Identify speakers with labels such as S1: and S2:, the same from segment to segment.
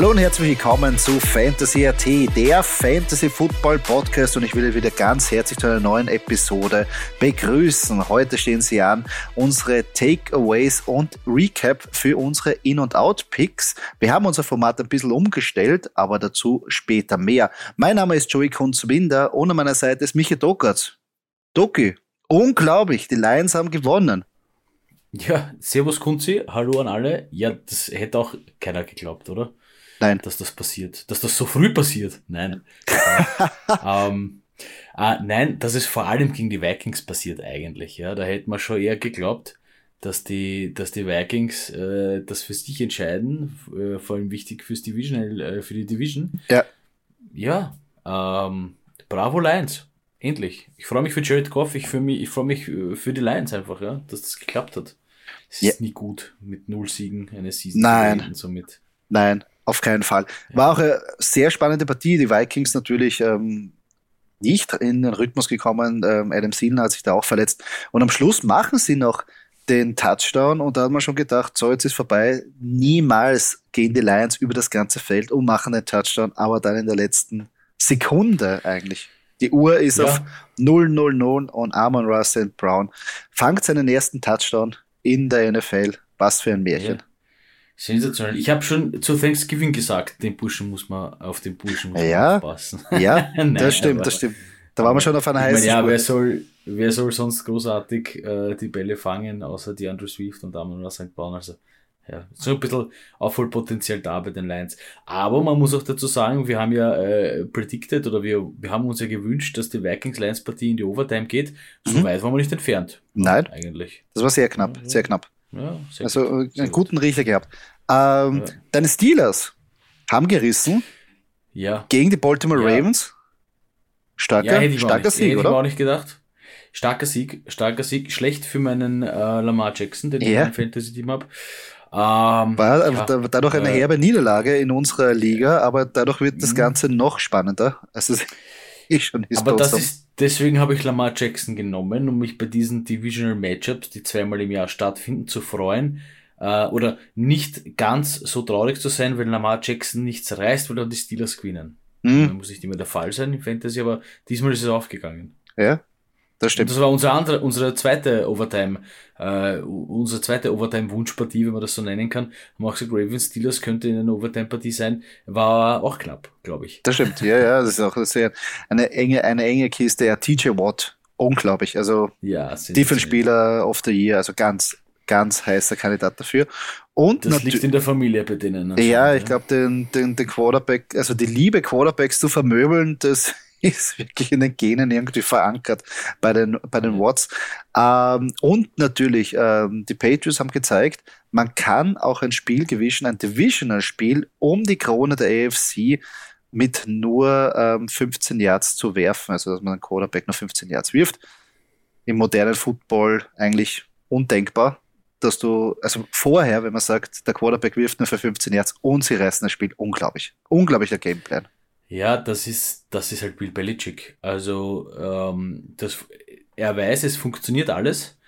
S1: Hallo und herzlich willkommen zu Fantasy AT, der Fantasy Football Podcast und ich will wieder ganz herzlich zu einer neuen Episode begrüßen. Heute stehen Sie an unsere Takeaways und Recap für unsere In- und Out-Picks. Wir haben unser Format ein bisschen umgestellt, aber dazu später mehr. Mein Name ist Joey Kunzwinder und an meiner Seite ist Michael Dokatz. Doki, unglaublich, die Lions haben gewonnen.
S2: Ja, Servus Kunzi, hallo an alle. Ja, das hätte auch keiner geglaubt, oder?
S1: Nein.
S2: Dass das passiert. Dass das so früh passiert. Nein. ähm, äh, nein, dass es vor allem gegen die Vikings passiert eigentlich. Ja, da hätte man schon eher geglaubt, dass die, dass die Vikings äh, das für sich entscheiden, äh, vor allem wichtig fürs Division, äh, für die Division.
S1: Ja.
S2: Ja, ähm, bravo Lions. Endlich. Ich freue mich für Jared Goff, ich, für mich, ich freue mich äh, für die Lions einfach, ja, dass das geklappt hat. Es
S1: Ja.
S2: ist nie gut, mit null Siegen eine Season
S1: Nein.
S2: somit.
S1: Nein, auf keinen Fall. War auch eine sehr spannende Partie. Die Vikings natürlich ähm, nicht in den Rhythmus gekommen. Ähm, Adam Thielen hat sich da auch verletzt. Und am Schluss machen sie noch den Touchdown und da hat man schon gedacht, so jetzt ist vorbei. Niemals gehen die Lions über das ganze Feld und machen den Touchdown, aber dann in der letzten Sekunde eigentlich. Die Uhr ist
S2: Ja.
S1: auf 0-0-0 und Amon Russell Brown fangt seinen ersten Touchdown in der NFL. Was für ein Märchen.
S2: Ja. Sensationell. Ich habe schon zu Thanksgiving gesagt, den Burschen muss man auf den Burschen muss
S1: Ja.
S2: aufpassen.
S1: Ja,
S2: Nein,
S1: das stimmt, das stimmt. Da waren wir schon auf einer
S2: meine,
S1: heißen
S2: ja, wer soll, wer soll sonst großartig äh, die Bälle fangen, außer die Andrew Swift und Amon St. Brown. Also, ja, so ein bisschen Aufholpotenzial da bei den Lions. Aber man muss auch dazu sagen, wir haben ja äh, predicted oder wir, wir haben uns ja gewünscht, dass die Vikings-Lions-Partie in die Overtime geht. So
S1: Mhm.
S2: weit waren wir nicht entfernt.
S1: Nein.
S2: Eigentlich.
S1: Das war sehr knapp,
S2: ja.
S1: sehr knapp.
S2: Ja,
S1: Also
S2: gut.
S1: einen
S2: gut.
S1: guten Riecher gehabt. Ähm,
S2: Ja.
S1: Deine Steelers haben gerissen
S2: Ja.
S1: gegen die Baltimore
S2: Ja.
S1: Ravens. Starker,
S2: Ja, ich,
S1: starker Sieg,
S2: hätte ich
S1: oder?
S2: auch nicht gedacht. Starker Sieg, starker Sieg. Schlecht für meinen äh, Lamar Jackson, den ich
S1: Ja.
S2: im Fantasy-Team habe. Ähm,
S1: War
S2: ja,
S1: da- dadurch eine
S2: äh,
S1: herbe Niederlage in unserer Liga, aber dadurch wird das
S2: Mhm.
S1: Ganze noch spannender. Also es ist schon ist
S2: aber das ist, deswegen habe ich Lamar Jackson genommen, um mich bei diesen Divisional Matchups, die zweimal im Jahr stattfinden, zu freuen. Äh, oder nicht ganz so traurig zu sein, wenn Lamar Jackson nichts reißt, weil dann die Steelers gewinnen.
S1: Hm,
S2: Das muss nicht immer der Fall sein im Fantasy, aber diesmal ist es aufgegangen.
S1: ja, das
S2: Und
S1: stimmt.
S2: das war unsere andere, unsere zweite Overtime, äh, unsere zweite Overtime-Wunschpartie, wenn man das so nennen kann. Haben auch gesagt, Ravens Steelers könnte in einer Overtime-Partie sein. War auch knapp, glaube ich.
S1: Das stimmt, ja, ja, das ist auch sehr eine enge, eine enge Kiste. Ja, TJ Watt, unglaublich. Also
S2: Ja,
S1: Defense-Spieler of the Year, also ganz, ganz heißer Kandidat dafür. Und
S2: Das liegt in der Familie bei denen.
S1: Ja, ich glaube, den, den, den Quarterback, also die Liebe Quarterbacks zu vermöbeln, das ist wirklich in den Genen irgendwie verankert bei den, bei den. Watts. Ähm, und natürlich, ähm, die Patriots haben gezeigt, man kann auch ein Spiel gewinnen, ein Divisional-Spiel um die Krone der AFC mit nur ähm, 15 Yards zu werfen, also dass man einen Quarterback nur 15 Yards wirft. Im modernen Football eigentlich undenkbar dass du, also vorher, wenn man sagt, der Quarterback wirft nur für 15 Yards und sie reißen das Spiel, unglaublich. Unglaublicher Gameplan.
S2: Ja, das ist, das ist halt Bill Belichick. Also, ähm, das, er weiß, es funktioniert alles.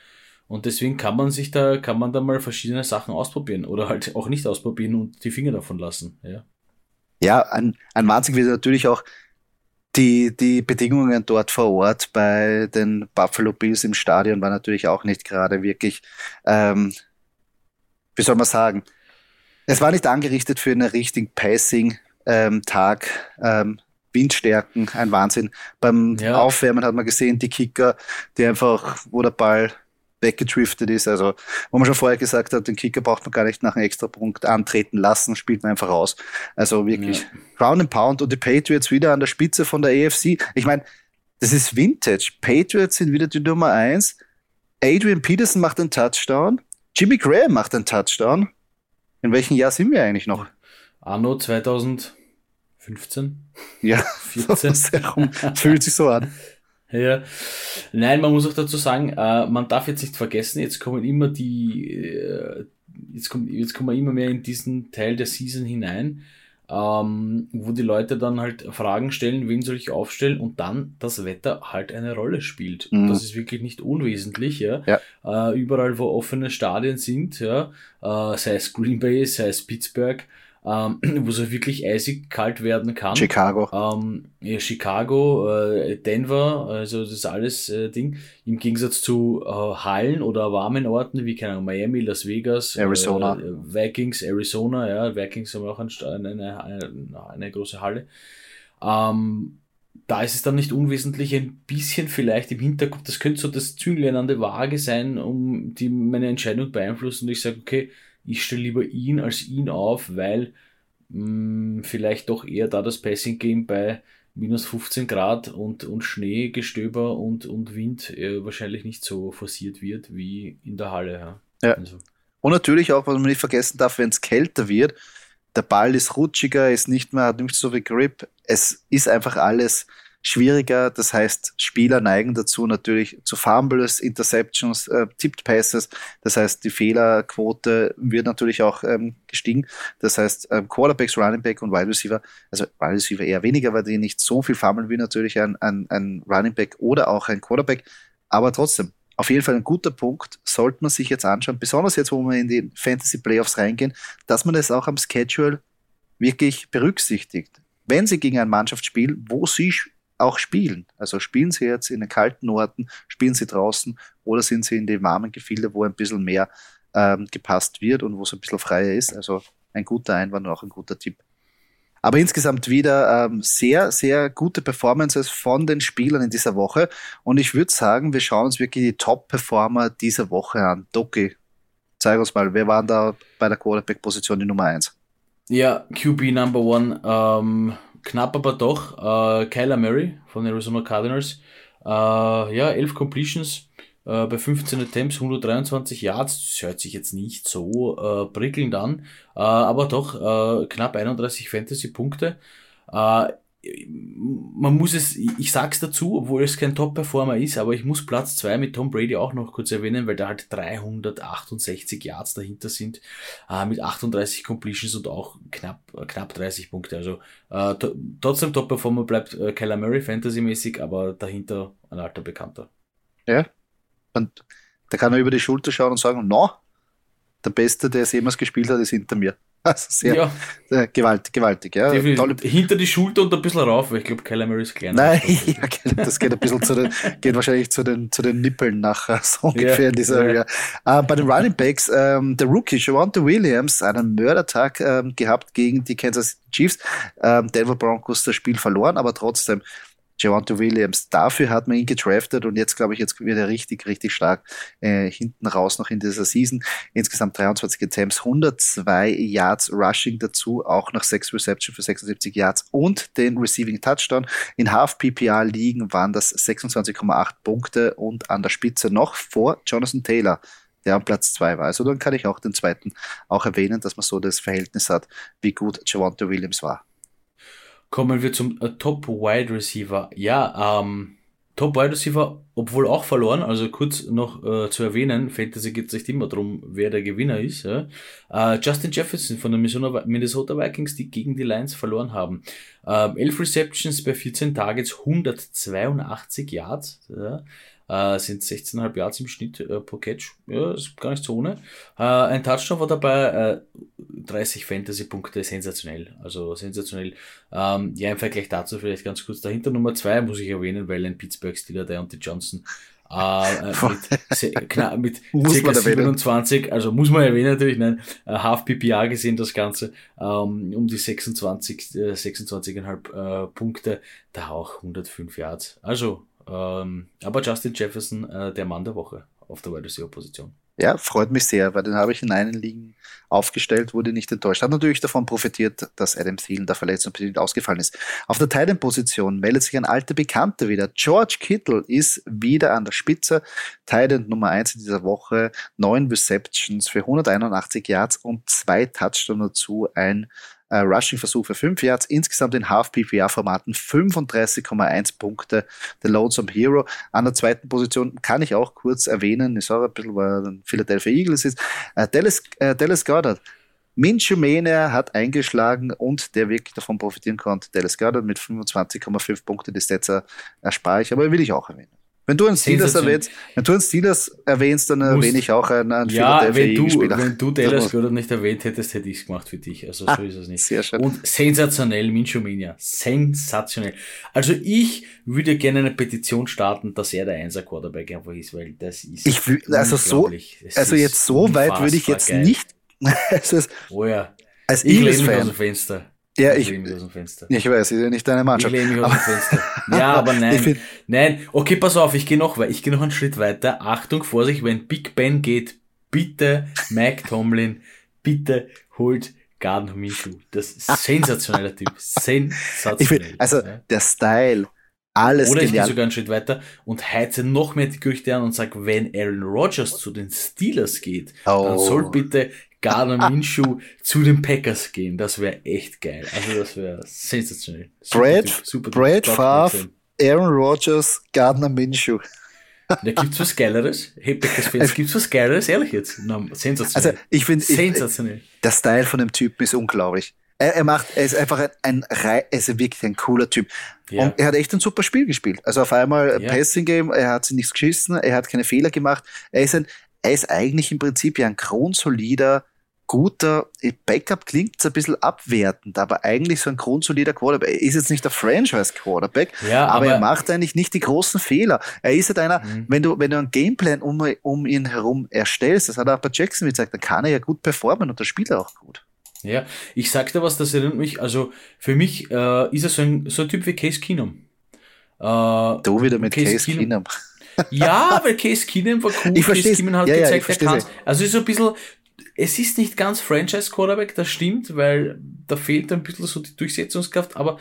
S2: Und deswegen kann man sich da, kann man da mal verschiedene Sachen ausprobieren oder halt auch nicht ausprobieren und die Finger davon lassen. Ja.
S1: Ja, ein, ein Wahnsinn wird natürlich auch die, die Bedingungen dort vor Ort bei den Buffalo Bills im Stadion war natürlich auch nicht gerade wirklich, ähm, wie soll man sagen, es war nicht angerichtet für einen richtigen Passing-Tag. Ähm, Windstärken, ein Wahnsinn. Beim
S2: Ja.
S1: Aufwärmen hat man gesehen, die Kicker, die einfach, wo der Ball weggedriftet ist. Also, wo man schon vorher gesagt hat, den Kicker braucht man gar nicht nach einem Extrapunkt antreten lassen, spielt man einfach raus. Also wirklich
S2: Ja.
S1: Ground and Pound und die Patriots wieder an der Spitze von der AFC. Ich meine, das ist Vintage. Patriots sind wieder die Nummer eins. Adrian Peterson macht einen Touchdown. Jimmy Graham macht einen Touchdown. In welchem Jahr sind wir eigentlich noch?
S2: Anno 2015,
S1: Ja,
S2: 14.
S1: so herum. fühlt sich so an.
S2: Ja. Nein, man muss auch dazu sagen, äh, man darf jetzt nicht vergessen, jetzt kommen immer die, äh, jetzt kommt, jetzt kommen wir immer mehr in diesen Teil der Season hinein, ähm, wo die Leute dann halt Fragen stellen, wen soll ich aufstellen und dann das Wetter halt eine Rolle spielt. Und
S1: Mhm.
S2: das ist wirklich nicht unwesentlich, ja.
S1: Ja.
S2: Äh, überall, wo offene Stadien sind, ja, äh, sei es Green Bay, sei es Pittsburgh, ähm, wo es wirklich eisig kalt werden kann.
S1: Chicago.
S2: Ähm, ja, Chicago, äh, Denver, also das alles äh, Ding. Im Gegensatz zu äh, Hallen oder warmen Orten wie keine Ahnung, Miami, Las Vegas,
S1: Arizona,
S2: äh, Vikings, Arizona, ja, Vikings haben auch eine, eine, eine, eine große Halle. Ähm, da ist es dann nicht unwesentlich ein bisschen vielleicht im Hinterkopf, das könnte so das Zünglein an der Waage sein, um die meine Entscheidung beeinflussen und ich sage, okay, ich stelle lieber ihn als ihn auf, weil mh, mm, vielleicht doch eher da das Passing Game bei minus 15 Grad und, und Schneegestöber und, und Wind äh, wahrscheinlich nicht so forciert wird wie in der Halle. Ja.
S1: ja. Also. Und natürlich auch, was man nicht vergessen darf, wenn es kälter wird, der Ball ist rutschiger, ist nicht mehr, hat nicht so viel Grip. Es ist einfach alles schwieriger. Das heißt, Spieler neigen dazu natürlich zu Fumbles, Interceptions, äh, Tipped Passes. Das heißt, die Fehlerquote wird natürlich auch ähm, gestiegen. Das heißt, ähm, Quarterbacks, Running Back und Wide Receiver, also Wide Receiver eher weniger, weil die nicht so viel fummeln wie natürlich ein, ein, ein Running Back oder auch ein Quarterback. Aber trotzdem, auf jeden Fall ein guter Punkt, sollte man sich jetzt anschauen, besonders jetzt, wo wir in die Fantasy Playoffs reingehen, dass man das auch am Schedule wirklich berücksichtigt. Wenn Sie gegen eine Mannschaft spielen, wo Sie auch spielen. Also spielen Sie jetzt in den kalten Orten, spielen Sie draußen oder sind Sie in den warmen Gefilde, wo ein bisschen mehr ähm, gepasst wird und wo es ein bisschen freier ist. Also ein guter Einwand und auch ein guter Tipp. Aber insgesamt wieder ähm, sehr, sehr gute Performances von den Spielern in dieser Woche. Und ich würde sagen, wir schauen uns wirklich die Top-Performer dieser Woche an. Doki, zeig uns mal, wer waren da bei der Quarterback-Position die Nummer 1?
S2: Ja, QB Number One. Ähm, knapp aber doch. Äh, Kyler Murray von den Arizona Cardinals. Äh, ja, 11 Completions äh, bei 15 Attempts, 123 Yards. Das hört sich jetzt nicht so äh, prickelnd an, äh, aber doch äh, knapp 31 Fantasy-Punkte. Äh, man muss es, ich sag's dazu, obwohl es kein Top-Performer ist, aber ich muss Platz zwei mit Tom Brady auch noch kurz erwähnen, weil da halt 368 Yards dahinter sind, äh, mit 38 Completions und auch knapp, knapp 30 Punkte. Also äh, trotzdem Top-Performer bleibt äh, Kyler Murray fantasymäßig, aber dahinter ein alter Bekannter.
S1: Ja, und da kann er über die Schulter schauen und sagen, no, der Beste, der es jemals gespielt hat, ist hinter mir. Also sehr, ja. sehr gewaltig, gewaltig. Ja.
S2: Tolle... Hinter die Schulter und ein bisschen rauf, weil ich glaube, Kyler Murray ist kleiner.
S1: Nein, ja, das geht ein bisschen zu den, geht wahrscheinlich zu den, zu den Nippeln nachher, so ungefähr in dieser, ja. Uh, bei den Running Backs, ähm, der Rookie, Javante Williams, einen Mördertag ähm, gehabt gegen die Kansas Chiefs. Ähm, Denver Broncos das Spiel verloren, aber trotzdem Javante Williams. Dafür hat man ihn gedraftet und jetzt glaube ich, jetzt wird er richtig, richtig stark äh, hinten raus noch in dieser Season. Insgesamt 23 Attempts, 102 Yards Rushing dazu, auch noch 6 Reception für 76 Yards und den Receiving Touchdown. In Half PPR liegen waren das 26,8 Punkte und an der Spitze noch vor Jonathan Taylor der am Platz zwei war. Also dann kann ich auch den zweiten auch erwähnen, dass man so das Verhältnis hat, wie gut Javante Williams war.
S2: Kommen wir zum äh, Top Wide Receiver. Ja, ähm, Top Wide Receiver, obwohl auch verloren, also kurz noch äh, zu erwähnen, Fantasy geht es nicht immer darum, wer der Gewinner ist. Ja? Äh, Justin Jefferson von den Minnesota Vikings, die gegen die Lions verloren haben. Ähm, 11 Receptions bei 14 Targets, 182 Yards. Ja? Äh, sind 16,5 Yards im Schnitt äh, pro Catch. Ja, ist gar nicht so ohne. Äh, ein Touchdown war dabei, äh, 30 Fantasy-Punkte, sensationell. Also sensationell. Ähm, ja, im Vergleich dazu vielleicht ganz kurz dahinter Nummer 2 muss ich erwähnen, weil ein Pittsburgh Steeler, der und die Johnson äh, äh mit, knapp, mit circa 27, also muss man erwähnen natürlich, nein, äh, Half PPA gesehen das Ganze, ähm, um die 26, äh, 26,5 äh, Punkte, da auch 105 Yards. Also ähm, aber Justin Jefferson, äh, der Mann der Woche auf der Wide Receiver Position.
S1: Ja, freut mich sehr, weil den habe ich in einen Ligen aufgestellt, wurde nicht enttäuscht. Hat natürlich davon profitiert, dass Adam Thielen da verletzungsbedingt ausgefallen ist. Auf der Titan-Position meldet sich ein alter Bekannter wieder. George Kittle ist wieder an der Spitze. Titan Nummer 1 in dieser Woche. Neun Receptions für 181 Yards und zwei Touchdowns dazu. Ein äh, Rushing-Versuch für 5 Yards, insgesamt in Half-PPR-Formaten 35,1 Punkte. Der Lonesome Hero. An der zweiten Position kann ich auch kurz erwähnen, ich sage ein bisschen, weil er Philadelphia Eagles ist, äh, Dallas, äh, Dallas Goddard. Minshew Mania hat eingeschlagen und der wirklich davon profitieren konnte. Dallas Goddard mit 25,5 Punkte, die Stats erspare ich, aber will ich auch erwähnen. Wenn du einen Steelers erwähnst, wenn du einen Steelers erwähnst, dann erwähne ich auch einen, einen
S2: ja, wenn du, wenn du Dallas Goddard nicht erwähnt hättest, hätte ich es gemacht für dich. Also so ah, ist es nicht.
S1: Sehr schön.
S2: Und sensationell, Minchomania. Sensationell. Also ich würde gerne eine Petition starten, dass er der Einser Quarterback einfach ist, weil das ist
S1: ich will, also so, also jetzt so weit würde ich jetzt geil. nicht.
S2: also oh ja.
S1: Als ich lehne
S2: mich aus dem Fenster.
S1: Ja, ich, ich, ich weiß, ist ja nicht deine Mannschaft.
S2: Ich lehne mich aus dem Fenster. Ja, aber nein. nein, okay, pass auf, ich gehe noch, ich gehe noch einen Schritt weiter. Achtung, Vorsicht, wenn Big Ben geht, bitte, Mike Tomlin, bitte holt Gardner Minshew. Das ist ein sensationeller Typ. Sensationell.
S1: Find, also, der Style, alles
S2: Oder ich gehe sogar einen Schritt weiter und heize noch mehr die Gerüchte an und sage, wenn Aaron Rodgers zu den Steelers geht, oh. dann soll bitte Gardner Minshew zu den Packers gehen. Das wäre echt geil. Also das wäre sensationell.
S1: Super Brad, typ, super Brad Favre, Aaron Rodgers, Gardner Minshew.
S2: Da gibt's was Geileres. Hey, Packers Fans, also, gibt's was Geileres? Ehrlich jetzt? No, sensationell.
S1: Also ich finde, sensationell. der Style von dem Typen ist unglaublich. Er, er macht, er ist einfach ein, ein er ist wirklich ein cooler Typ. Ja. Und er hat echt ein super Spiel gespielt. Also auf einmal ja. Passing Game, er hat sich nichts geschissen, er hat keine Fehler gemacht. Er ist ein, er ist eigentlich im Prinzip ja ein grundsolider guter Backup klingt ein bisschen abwertend, aber eigentlich so ein grundsolider Quarterback. Er ist jetzt nicht der Franchise-Quarterback, ja, aber, aber, er macht eigentlich nicht die großen Fehler. Er ist halt einer, mhm. wenn du, wenn du einen Gameplan um, um ihn herum erstellst, das hat er auch bei Jackson gesagt, dann kann er ja gut performen und der spielt er auch gut.
S2: Ja, ich sag dir was, das erinnert mich, also für mich äh, ist er so ein, so ein Typ wie Case Keenum.
S1: Äh, du wieder mit Case, Case Keenum. Keenum.
S2: ja, weil Case Keenum war cool.
S1: Ich Case Keenum
S2: hat ja, gezeigt, ja, er kann. Also ist so ein bisschen, es ist nicht ganz Franchise-Quarterback, das stimmt, weil da fehlt ein bisschen so die Durchsetzungskraft, aber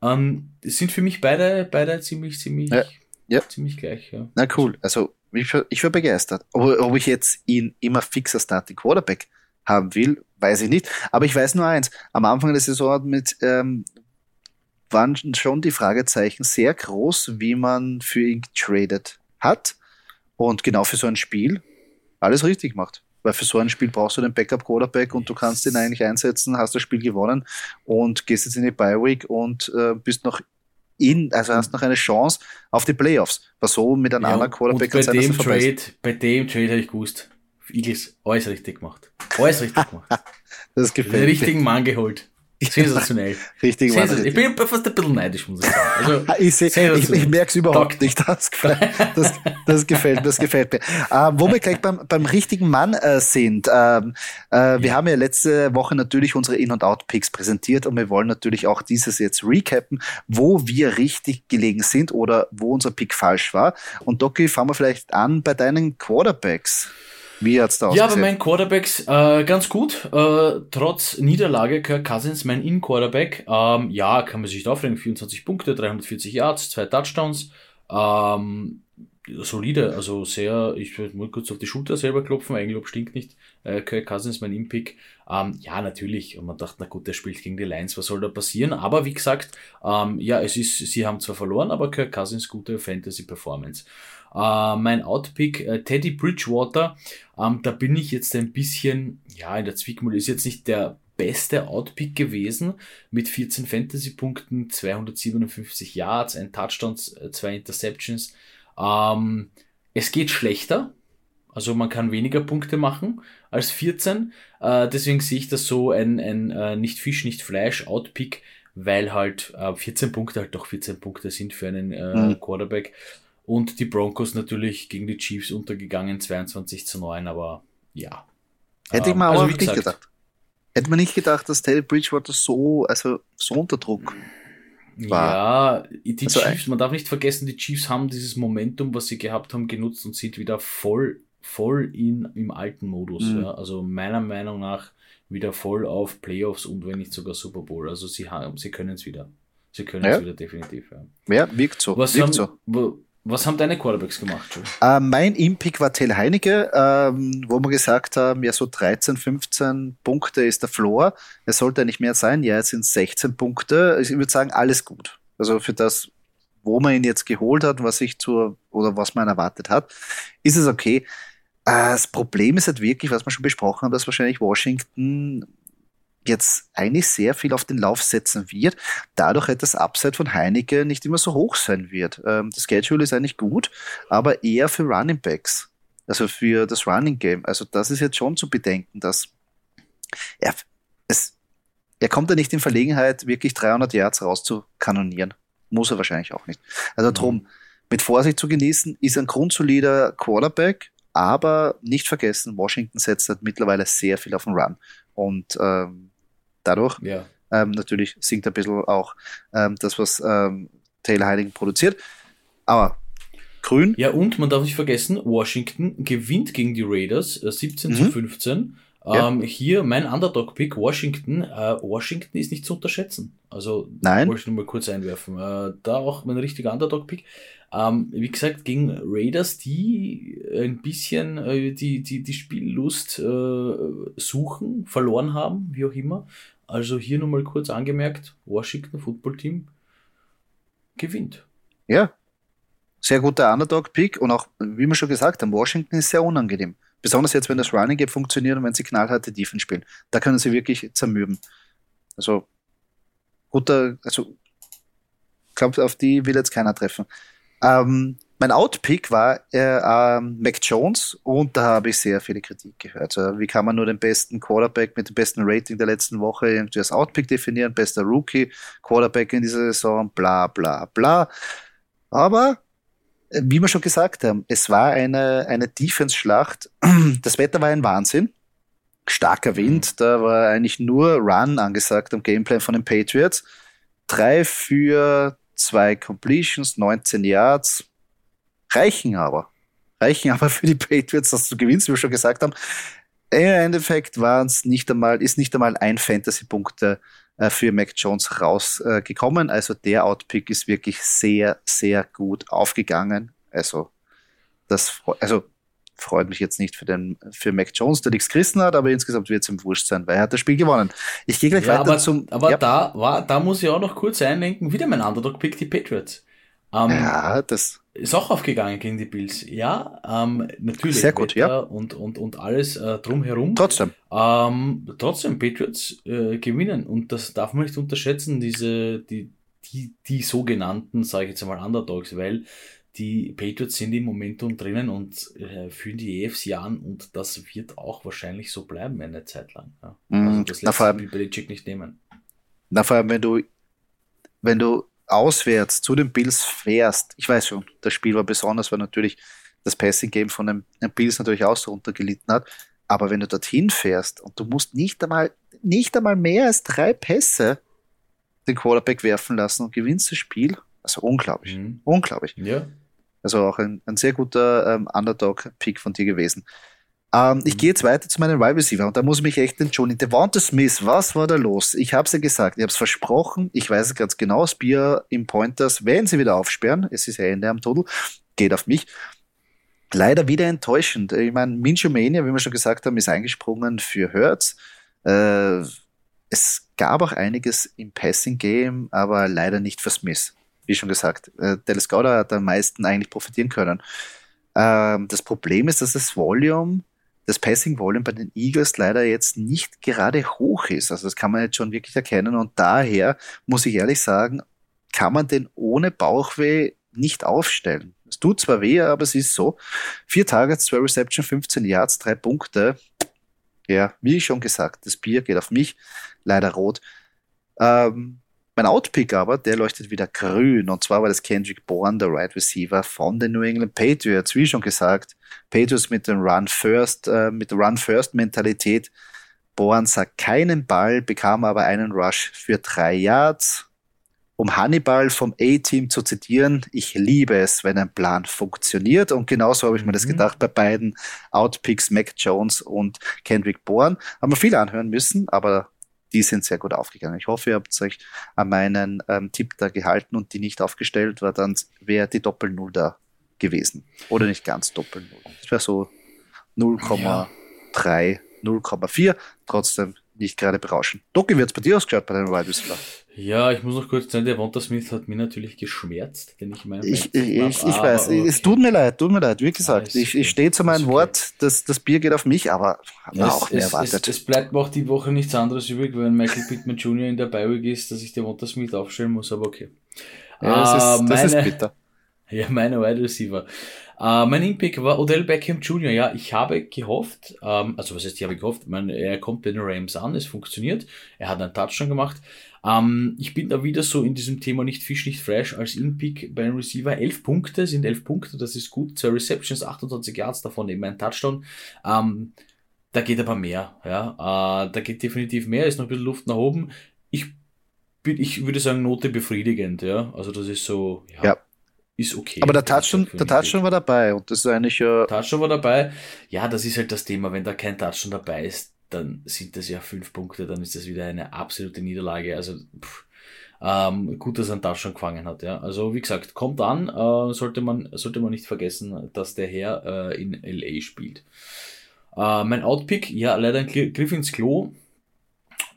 S2: ähm, es sind für mich beide, beide ziemlich, ziemlich, ja. Ja. ziemlich gleich. Ja.
S1: Na cool, also ich war, ich war begeistert. Ob, ob ich jetzt ihn immer fixer Starting Quarterback haben will, weiß ich nicht. Aber ich weiß nur eins, am Anfang der Saison mit, ähm, waren schon die Fragezeichen sehr groß, wie man für ihn getradet hat. Und genau für so ein Spiel alles richtig macht. Weil für so ein Spiel brauchst du den Backup-Quarterback und du kannst ihn eigentlich einsetzen, hast das Spiel gewonnen und gehst jetzt in die Bye-Week und äh, bist noch in, also hast noch eine Chance auf die Playoffs. Was so mit einem ja, anderen Quarterback
S2: und bei dem Trade, bei dem Trade habe ich gewusst, Eagles alles richtig gemacht. Alles richtig gemacht.
S1: das gefällt
S2: Den richtigen Mann geholt. Sensationell.
S1: Richtig,
S2: Sensationell. Ich bin fast ein bisschen neidisch, muss ich sagen. Also,
S1: ich, ich, ich merke es überhaupt nicht. Das, das, das, gefällt, das gefällt mir. Ähm, wo wir gleich beim, beim richtigen Mann äh, sind. Ähm, äh, wir haben ja letzte Woche natürlich unsere In- und Out-Picks präsentiert und wir wollen natürlich auch dieses jetzt recappen, wo wir richtig gelegen sind oder wo unser Pick falsch war. Und Doki, fangen wir vielleicht an bei deinen Quarterbacks. Wie hat's da
S2: Ja, bei meinen Quarterbacks äh, ganz gut. Äh, trotz Niederlage Kirk Cousins, mein In-Quarterback. Ähm, ja, kann man sich da aufregen. 24 Punkte, 340 Yards, zwei Touchdowns. Ähm, solide, also sehr, ich würde mal kurz auf die Schulter selber klopfen, Eigenlob stinkt nicht. Äh, Kirk Cousins, mein In-Pick. Ähm, ja, natürlich. Und man dachte, na gut, der spielt gegen die Lions, was soll da passieren? Aber wie gesagt, ähm, ja, es ist, sie haben zwar verloren, aber Kirk Cousins gute Fantasy-Performance. Äh, mein Outpick, äh, Teddy Bridgewater, ähm, da bin ich jetzt ein bisschen, ja, in der Zwickmühle ist jetzt nicht der beste Outpick gewesen mit 14 Fantasy-Punkten, 257 Yards, ein Touchdown, äh, zwei Interceptions. Ähm, es geht schlechter, also man kann weniger Punkte machen als 14. Äh, deswegen sehe ich das so ein, ein äh, nicht Fisch, nicht Fleisch Outpick, weil halt äh, 14 Punkte halt doch 14 Punkte sind für einen äh, mhm. Quarterback. Und die Broncos natürlich gegen die Chiefs untergegangen, 22 zu 9, aber ja.
S1: Hätte ich mir ähm, also, auch nicht gedacht. Hätte man nicht gedacht, dass Teddy Bridgewater so, also so unter Druck
S2: war. Ja, die also Chiefs, man darf nicht vergessen, die Chiefs haben dieses Momentum, was sie gehabt haben, genutzt und sind wieder voll, voll in, im alten Modus. Mhm. Ja. Also meiner Meinung nach wieder voll auf Playoffs und wenn nicht sogar Super Bowl. Also sie haben, sie können es wieder. Sie können es wieder definitiv.
S1: Ja, ja wirkt so.
S2: Was
S1: wirkt
S2: haben, so. Was haben deine Quarterbacks gemacht?
S1: Äh, mein Impick war Tell Heinecke, ähm, wo wir gesagt haben, ja so 13, 15 Punkte ist der Floor. Es sollte nicht mehr sein. Ja, jetzt sind 16 Punkte. Ich würde sagen, alles gut. Also für das, wo man ihn jetzt geholt hat, was ich zur oder was man erwartet hat, ist es okay. Äh, das Problem ist halt wirklich, was wir schon besprochen haben, dass wahrscheinlich Washington jetzt eigentlich sehr viel auf den Lauf setzen wird, dadurch das Upside von Heineke nicht immer so hoch sein wird. Ähm, das Schedule ist eigentlich gut, aber eher für Running Backs, also für das Running Game. Also das ist jetzt schon zu bedenken, dass er, es, er kommt ja nicht in Verlegenheit, wirklich 300 Yards rauszukanonieren. Muss er wahrscheinlich auch nicht. Also mhm. drum, mit Vorsicht zu genießen, ist ein grundsolider Quarterback, aber nicht vergessen, Washington setzt halt mittlerweile sehr viel auf den Run. Und ähm, dadurch ja. ähm, natürlich sinkt ein bisschen auch ähm, das, was ähm, Taylor Heining produziert. Aber grün.
S2: Ja, und man darf nicht vergessen, Washington gewinnt gegen die Raiders äh, 17 mhm. zu 15. Ja. Ähm, hier mein Underdog-Pick, Washington. Äh, Washington ist nicht zu unterschätzen. Also
S1: Nein.
S2: wollte ich nur mal kurz einwerfen. Äh, da auch mein richtiger Underdog-Pick. Ähm, wie gesagt, gegen Raiders, die ein bisschen äh, die, die, die Spiellust äh, suchen, verloren haben, wie auch immer. Also hier nochmal kurz angemerkt, Washington Football Team gewinnt.
S1: Ja, sehr guter Underdog-Pick und auch, wie wir schon gesagt haben, Washington ist sehr unangenehm. Besonders jetzt, wenn das Running Game funktioniert und wenn sie knallharte Defense spielen. Da können sie wirklich zermürben. Also, guter, also, ich glaube, auf die will jetzt keiner treffen. Ähm, mein Outpick war äh, ähm, Mac Jones und da habe ich sehr viele Kritik gehört. Also, wie kann man nur den besten Quarterback mit dem besten Rating der letzten Woche irgendwie als Outpick definieren? Bester Rookie, Quarterback in dieser Saison, bla bla bla. Aber äh, wie wir schon gesagt haben, es war eine, eine Defense-Schlacht. Das Wetter war ein Wahnsinn. Starker Wind, da war eigentlich nur Run angesagt am Gameplan von den Patriots. Drei für zwei Completions, 19 Yards. Reichen aber. Reichen aber für die Patriots, dass du gewinnst, wie wir schon gesagt haben. Im Endeffekt waren es nicht einmal, ist nicht einmal ein Fantasy-Punkte äh, für Mac Jones rausgekommen. Äh, also der Outpick ist wirklich sehr, sehr gut aufgegangen. Also das, also freut mich jetzt nicht für den für Mac Jones, der nichts gerissen hat, aber insgesamt wird es ihm wurscht sein, weil er hat das Spiel gewonnen. Ich gehe gleich ja, weiter
S2: aber,
S1: zum.
S2: Aber ja. da war, da muss ich auch noch kurz einlenken, wieder mein Underdog-Pick, die Patriots.
S1: Ähm, ja, das
S2: ist auch aufgegangen gegen die Bills. Ja, ähm, natürlich.
S1: Sehr gut, ja.
S2: Und, und, und alles äh, drumherum.
S1: Trotzdem.
S2: Ähm, trotzdem, Patriots äh, gewinnen. Und das darf man nicht unterschätzen, diese, die, die, die sogenannten, sage ich jetzt einmal, Underdogs, weil die Patriots sind im Momentum drinnen und äh, führen die EFC an und das wird auch wahrscheinlich so bleiben eine Zeit lang. Ja.
S1: Mm, also das lässt sich
S2: nicht nehmen.
S1: Na, vor allem, wenn du, wenn du auswärts zu den Bills fährst, ich weiß schon, das Spiel war besonders, weil natürlich das Passing-Game von den, den Bills natürlich auch so runtergelitten hat, aber wenn du dorthin fährst und du musst nicht einmal, nicht einmal mehr als drei Pässe den Quarterback werfen lassen und gewinnst das Spiel, also unglaublich, mhm. unglaublich.
S2: Ja.
S1: Also auch ein, ein sehr guter ähm, Underdog-Pick von dir gewesen. Ähm, mhm. Ich gehe jetzt weiter zu meinem Wide Receiver und da muss ich mich echt entschuldigen. Devonta Smith, was war da los? Ich habe es ja gesagt, ich habe es versprochen, ich weiß es ganz genau, Spear im Pointers, wenn sie wieder aufsperren, es ist ja Ende am Total, geht auf mich. Leider wieder enttäuschend. Ich meine, Minchomania, wie wir schon gesagt haben, ist eingesprungen für Hertz. Äh, es gab auch einiges im Passing Game, aber leider nicht für Smith wie schon gesagt, äh, Dallas Goddard hat am meisten eigentlich profitieren können. Ähm, das Problem ist, dass das Volume, das Passing Volume bei den Eagles leider jetzt nicht gerade hoch ist. Also das kann man jetzt schon wirklich erkennen und daher muss ich ehrlich sagen, kann man den ohne Bauchweh nicht aufstellen. Es tut zwar weh, aber es ist so. Vier Targets, zwei Reception, 15 Yards, drei Punkte. Ja, wie schon gesagt, das Bier geht auf mich, leider rot. Ähm, mein Outpick aber, der leuchtet wieder grün. Und zwar war das Kendrick Bourne, der Right Receiver von den New England Patriots. Wie schon gesagt, Patriots mit dem Run First, äh, mit der Run First Mentalität. Bourne sah keinen Ball, bekam aber einen Rush für drei Yards. Um Hannibal vom A-Team zu zitieren, ich liebe es, wenn ein Plan funktioniert. Und genauso habe ich mir das mhm. gedacht bei beiden Outpicks, Mac Jones und Kendrick Bourne. Haben wir viel anhören müssen, aber die sind sehr gut aufgegangen. Ich hoffe, ihr habt euch an meinen ähm, Tipp da gehalten und die nicht aufgestellt, weil dann wäre die Doppel-Null da gewesen. Oder nicht ganz Doppel-Null. Das wäre so 0,3, 0,4. Trotzdem nicht gerade berauschend. Doki, wird es bei dir ausgeschaut bei den Wide Receiver?
S2: Ja, ich muss noch kurz sagen, der Wanda Smith hat mir natürlich geschmerzt, denn ich meine.
S1: Ich, ich, ich, ich weiß, okay. es tut mir leid, tut mir leid, wie gesagt. Ja, ich, ich stehe zu meinem okay. Wort, das, das Bier geht auf mich, aber
S2: ja, auch mehr erwartet. Es, es, bleibt mir auch die Woche nichts anderes übrig, wenn Michael Pittman Jr. in der Bi-Week ist, dass ich der Wanda Smith aufstellen muss, aber okay.
S1: Ja, das, ist, das meine, ist bitter.
S2: Ja, meine Wide Receiver. Uh, mein Impick war Odell Beckham Jr. Ja, ich habe gehofft, ähm, also was heißt, ich habe gehofft, mein, er kommt bei den Rams an, es funktioniert, er hat einen Touchdown gemacht. Ähm, ich bin da wieder so in diesem Thema nicht Fisch, nicht Fresh als Impick bei einem Receiver. Elf Punkte sind elf Punkte, das ist gut. Zwei Receptions, 28 Yards, davon eben ein Touchdown. Ähm, da geht aber mehr, ja. Äh, da geht definitiv mehr, ist noch ein bisschen Luft nach oben. Ich bin, ich würde sagen, Note befriedigend, ja. Also das ist so, ja. ja ist okay.
S1: Aber der Touchdown, der Touchdown war dabei und das ist eigentlich ja.
S2: Äh Touchdown war dabei. Ja, das ist halt das Thema. Wenn da kein Touchdown dabei ist, dann sind das ja fünf Punkte, dann ist das wieder eine absolute Niederlage. Also pff, ähm, gut, dass er einen Touchdown gefangen hat. Ja. Also wie gesagt, kommt an, äh, sollte man sollte man nicht vergessen, dass der Herr äh, in LA spielt. Äh, mein Outpick, ja leider ein Griff ins Klo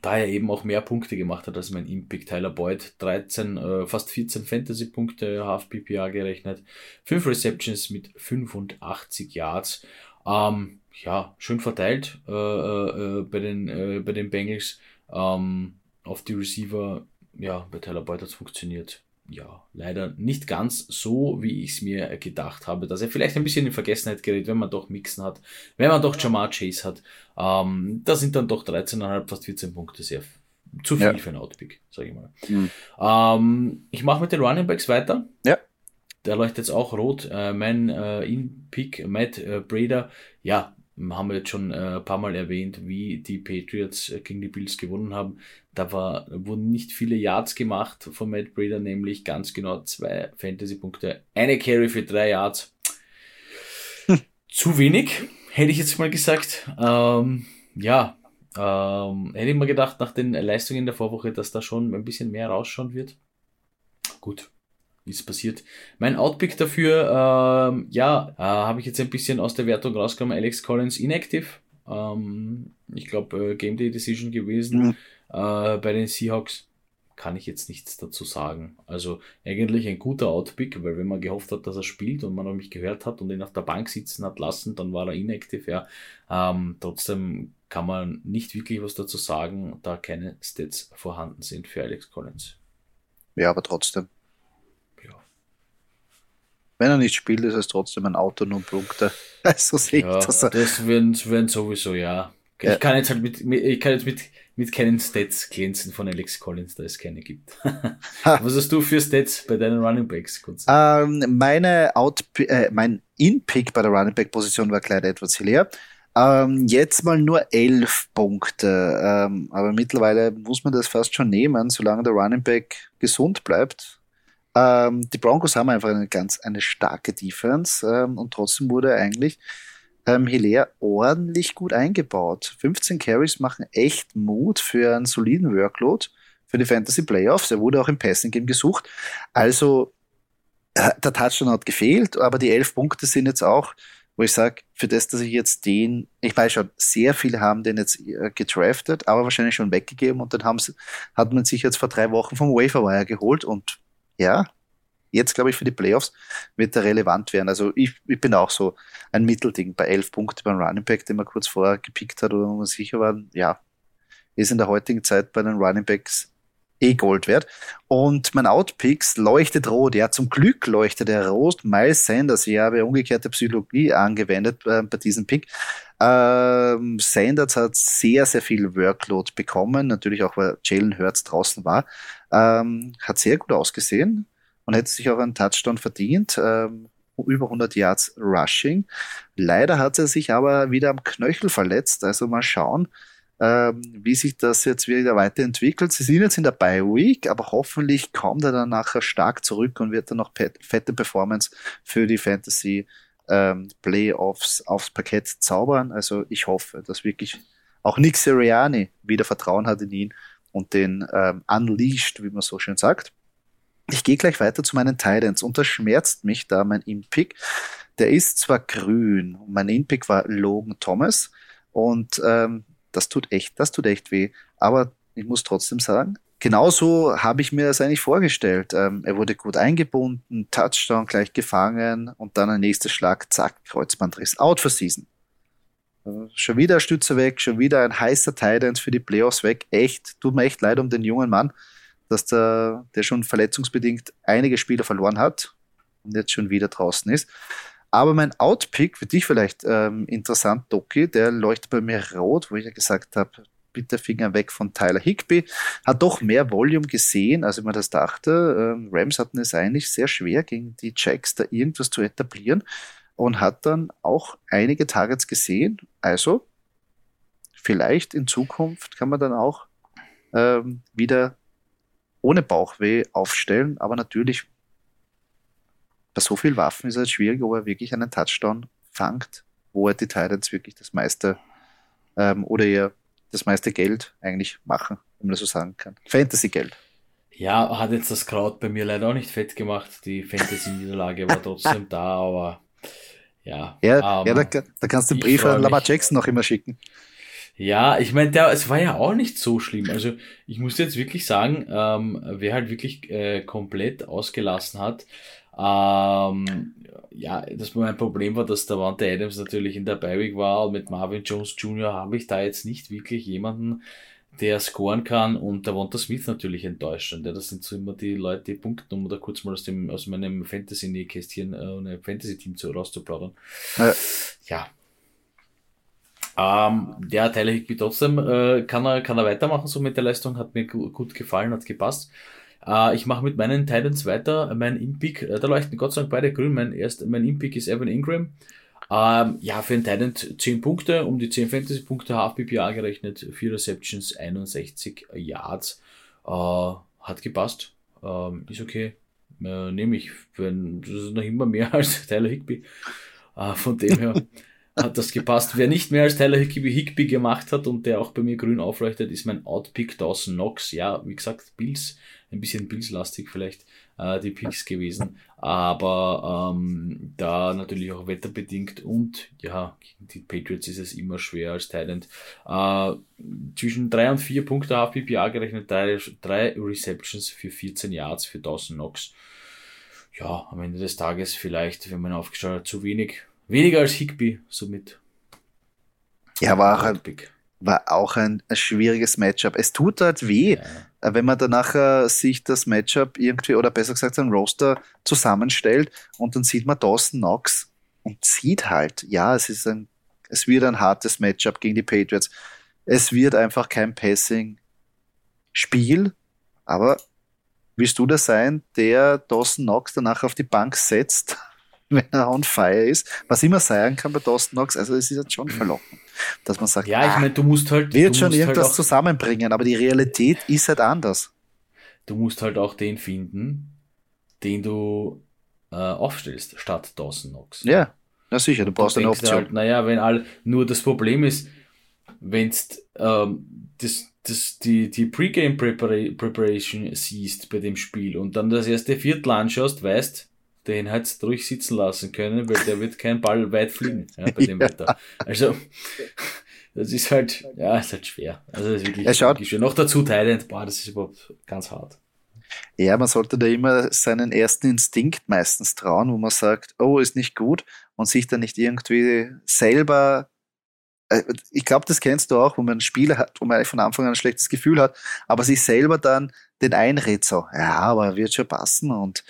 S2: da er eben auch mehr Punkte gemacht hat als mein Impick Tyler Boyd. 13, äh, fast 14 Fantasy-Punkte, Half PPA gerechnet. 5 Receptions mit 85 Yards. Ähm, ja, schön verteilt äh, äh, bei, den, äh, bei den Bengals. Ähm, auf die Receiver, ja, bei Tyler Boyd hat es funktioniert ja, leider nicht ganz so, wie ich es mir gedacht habe, dass er vielleicht ein bisschen in Vergessenheit gerät, wenn man doch Mixen hat, wenn man doch Jamar Chase hat. Ähm, da sind dann doch 13,5, fast 14 Punkte sehr zu viel ja. für einen Outpick, sage ich mal. Mhm. Ähm, ich mache mit den Running Backs weiter.
S1: Ja.
S2: Der leuchtet jetzt auch rot. Äh, mein äh, In-Pick, Matt äh, Brader, ja, haben wir jetzt schon äh, ein paar Mal erwähnt, wie die Patriots äh, gegen die Bills gewonnen haben. Da war, wurden nicht viele Yards gemacht von Matt Breeder, nämlich ganz genau zwei Fantasy-Punkte. Eine Carry für drei Yards. Zu wenig, hätte ich jetzt mal gesagt. Ähm, ja, ähm, hätte ich mal gedacht, nach den Leistungen der Vorwoche, dass da schon ein bisschen mehr rausschauen wird. Gut, ist passiert. Mein Outpick dafür, ähm, ja, äh, habe ich jetzt ein bisschen aus der Wertung rausgenommen. Alex Collins inactive. Ähm, ich glaube, äh, Game Day Decision gewesen mhm. Äh, bei den Seahawks. Kann ich jetzt nichts dazu sagen. Also eigentlich ein guter Outpick, weil wenn man gehofft hat, dass er spielt und man auf mich gehört hat und ihn auf der Bank sitzen hat lassen, dann war er inactive. Ja. Ähm, trotzdem kann man nicht wirklich was dazu sagen, da keine Stats vorhanden sind für Alex Collins.
S1: Ja, aber trotzdem. Wenn er nicht spielt, ist es trotzdem ein Auto nur Punkte.
S2: so sehe ja, ich das. Das werden, werden sowieso, ja. Ich ja. kann jetzt halt mit, ich kann jetzt mit, mit keinen Stats glänzen von Alex Collins, da es keine gibt. Was hast du für Stats bei deinen Running Backs?
S1: Ähm, meine Out, äh, mein In-Pick bei der Running Back Position war gleich etwas leer. Ähm, jetzt mal nur elf Punkte. Ähm, aber mittlerweile muss man das fast schon nehmen, solange der Running Back gesund bleibt. Ähm, die Broncos haben einfach eine ganz eine starke Defense ähm, und trotzdem wurde eigentlich ähm, Hilaire ordentlich gut eingebaut. 15 Carries machen echt Mut für einen soliden Workload für die Fantasy Playoffs. Er wurde auch im Passing Game gesucht. Also äh, der Touchdown hat gefehlt, aber die elf Punkte sind jetzt auch, wo ich sage, für das, dass ich jetzt den, ich weiß schon, sehr viele haben den jetzt äh, gedraftet, aber wahrscheinlich schon weggegeben und dann haben sie, hat man sich jetzt vor drei Wochen vom Waferwire geholt und ja, jetzt glaube ich für die Playoffs wird er relevant werden. Also ich, ich bin auch so ein Mittelding bei elf Punkten beim Running Back, den man kurz vorher gepickt hat oder wo man sicher war, ja, ist in der heutigen Zeit bei den Running Backs eh Gold wert. Und mein Outpicks leuchtet rot. Ja, zum Glück leuchtet er rot. Miles Sanders, ich habe umgekehrte Psychologie angewendet äh, bei diesem Pick. Ähm, Sanders hat sehr, sehr viel Workload bekommen. Natürlich auch, weil Jalen Hurts draußen war. Ähm, hat sehr gut ausgesehen und hätte sich auch einen Touchdown verdient. Ähm, über 100 Yards Rushing. Leider hat er sich aber wieder am Knöchel verletzt. Also mal schauen, ähm, wie sich das jetzt wieder weiterentwickelt. Sie sind jetzt in der Bye Week, aber hoffentlich kommt er dann nachher stark zurück und wird dann noch fette Performance für die Fantasy ähm, Playoffs aufs Parkett zaubern. Also ich hoffe, dass wirklich auch Nick Sirianni wieder Vertrauen hat in ihn und den ähm, unleashed, wie man so schön sagt. Ich gehe gleich weiter zu meinen Titans und das schmerzt mich da, mein Impick. Der ist zwar grün, mein Impick war Logan Thomas und ähm, das tut echt, das tut echt weh. Aber ich muss trotzdem sagen, genauso habe ich mir das eigentlich vorgestellt. Ähm, er wurde gut eingebunden, Touchdown gleich gefangen und dann ein nächster Schlag, zack, Kreuzbandriss, out for season. Äh, schon wieder Stütze weg, schon wieder ein heißer Titan für die Playoffs weg. Echt, tut mir echt leid um den jungen Mann, dass der, der schon verletzungsbedingt einige Spieler verloren hat und jetzt schon wieder draußen ist. Aber mein Outpick, für dich vielleicht ähm, interessant, Doki, der leuchtet bei mir rot, wo ich ja gesagt habe, bitte Finger weg von Tyler Higby. Hat doch mehr Volume gesehen, als ich mir das dachte. Ähm, Rams hatten es eigentlich sehr schwer, gegen die Jacks da irgendwas zu etablieren und hat dann auch einige Targets gesehen. Also vielleicht in Zukunft kann man dann auch ähm, wieder ohne Bauchweh aufstellen, aber natürlich bei so viel Waffen ist es schwierig, ob er wirklich einen Touchdown fangt, wo er die Titans wirklich das meiste ähm, oder eher das meiste Geld eigentlich machen, wenn man das so sagen kann. Fantasy-Geld.
S2: Ja, hat jetzt das Kraut bei mir leider auch nicht fett gemacht. Die Fantasy-Niederlage war trotzdem da, aber ja.
S1: Ja, ähm, ja da, da, kannst du den Brief an Lamar Jackson noch immer schicken.
S2: Ja, ich meine, es war ja auch nicht so schlimm. Also ich muss jetzt wirklich sagen, ähm, wer halt wirklich äh, komplett ausgelassen hat, ähm, ja, das mein Problem war, dass der Wante Adams natürlich in der Bi-Week war und mit Marvin Jones Jr. habe ich da jetzt nicht wirklich jemanden, der scoren kann und der Wanta Smith natürlich enttäuschend. Ja, das sind so immer die Leute, die punkten, um da kurz mal aus dem aus meinem Fantasy-Nähkästchen äh, ein Fantasy-Team zu rauszuplaudern. Ja. ja. Ähm, der Tyler trotzdem äh, kann er kann er weitermachen so mit der Leistung, hat mir gut gefallen, hat gepasst. Äh, ich mache mit meinen Titans weiter. Mein Impick, äh, da leuchten Gott sei Dank beide grün. Mein, erst, mein Impick ist Evan Ingram. Ähm, ja, für einen Titan 10 Punkte, um die 10 Fantasy-Punkte, Half-PPA gerechnet, 4 Receptions, 61 Yards. Äh, hat gepasst. Ähm, ist okay. Äh, Nehme ich. Wenn, das ist noch immer mehr als Tyler Higby. Äh, von dem her hat das gepasst. Wer nicht mehr als Tyler Higby, Higby gemacht hat und der auch bei mir grün aufleuchtet, ist mein Outpick Dawson Knox. Ja, wie gesagt, Bills ein bisschen Bills-lastig vielleicht äh, die Picks gewesen, aber ähm, da natürlich auch wetterbedingt und ja, gegen die Patriots ist es immer schwer als Thailand. Äh, zwischen drei und vier Punkte auf PPA gerechnet, drei, Receptions für 14 Yards für 1000 Knocks. Ja, am Ende des Tages vielleicht, wenn man aufgeschaut hat, zu wenig. Weniger als Higby, somit.
S1: Ja, war auch, ein, war auch ein, schwieriges Matchup. Es tut halt weh, ja. Äh, wenn man dann nachher sich das Matchup irgendwie, oder besser gesagt ein Roster zusammenstellt und dann sieht man Dawson Knox und sieht halt, ja, es ist ein, es wird ein hartes Matchup gegen die Patriots. Es wird einfach kein Passing-Spiel, aber willst du das sein, der Dawson Knox danach auf die Bank setzt wenn er on fire ist, was immer sein kann bei Dawson Knox, also es ist jetzt schon verlockend, dass man sagt,
S2: ja, ich ah, meine, du musst halt,
S1: wird schon
S2: halt
S1: irgendwas halt zusammenbringen, aber die Realität ist halt anders.
S2: Du musst halt auch den finden, den du äh, aufstellst, statt Dawson Knox.
S1: Ja, na sicher, du brauchst eine Option. Halt,
S2: naja, wenn all, nur das Problem ist, wenn ähm, das, das, die, die Pre-Game Preparation siehst bei dem Spiel und dann das erste Viertel anschaust, weißt, den hättest du ruhig sitzen lassen können, weil der wird kein Ball weit fliegen ja, bei dem ja. Wetter. Also, das ist halt, ja, ist halt schwer. Also, das ist wirklich,
S1: ja, schaut,
S2: wirklich schwer. Noch dazu Thailand, boah, das ist überhaupt ganz hart.
S1: Ja, man sollte da immer seinen ersten Instinkt meistens trauen, wo man sagt, oh, ist nicht gut und sich dann nicht irgendwie selber äh, ich glaube, das kennst du auch, wo man einen Spieler hat, wo man von Anfang an ein schlechtes Gefühl hat, aber sich selber dann den einredet so, ja, aber er wird schon passen und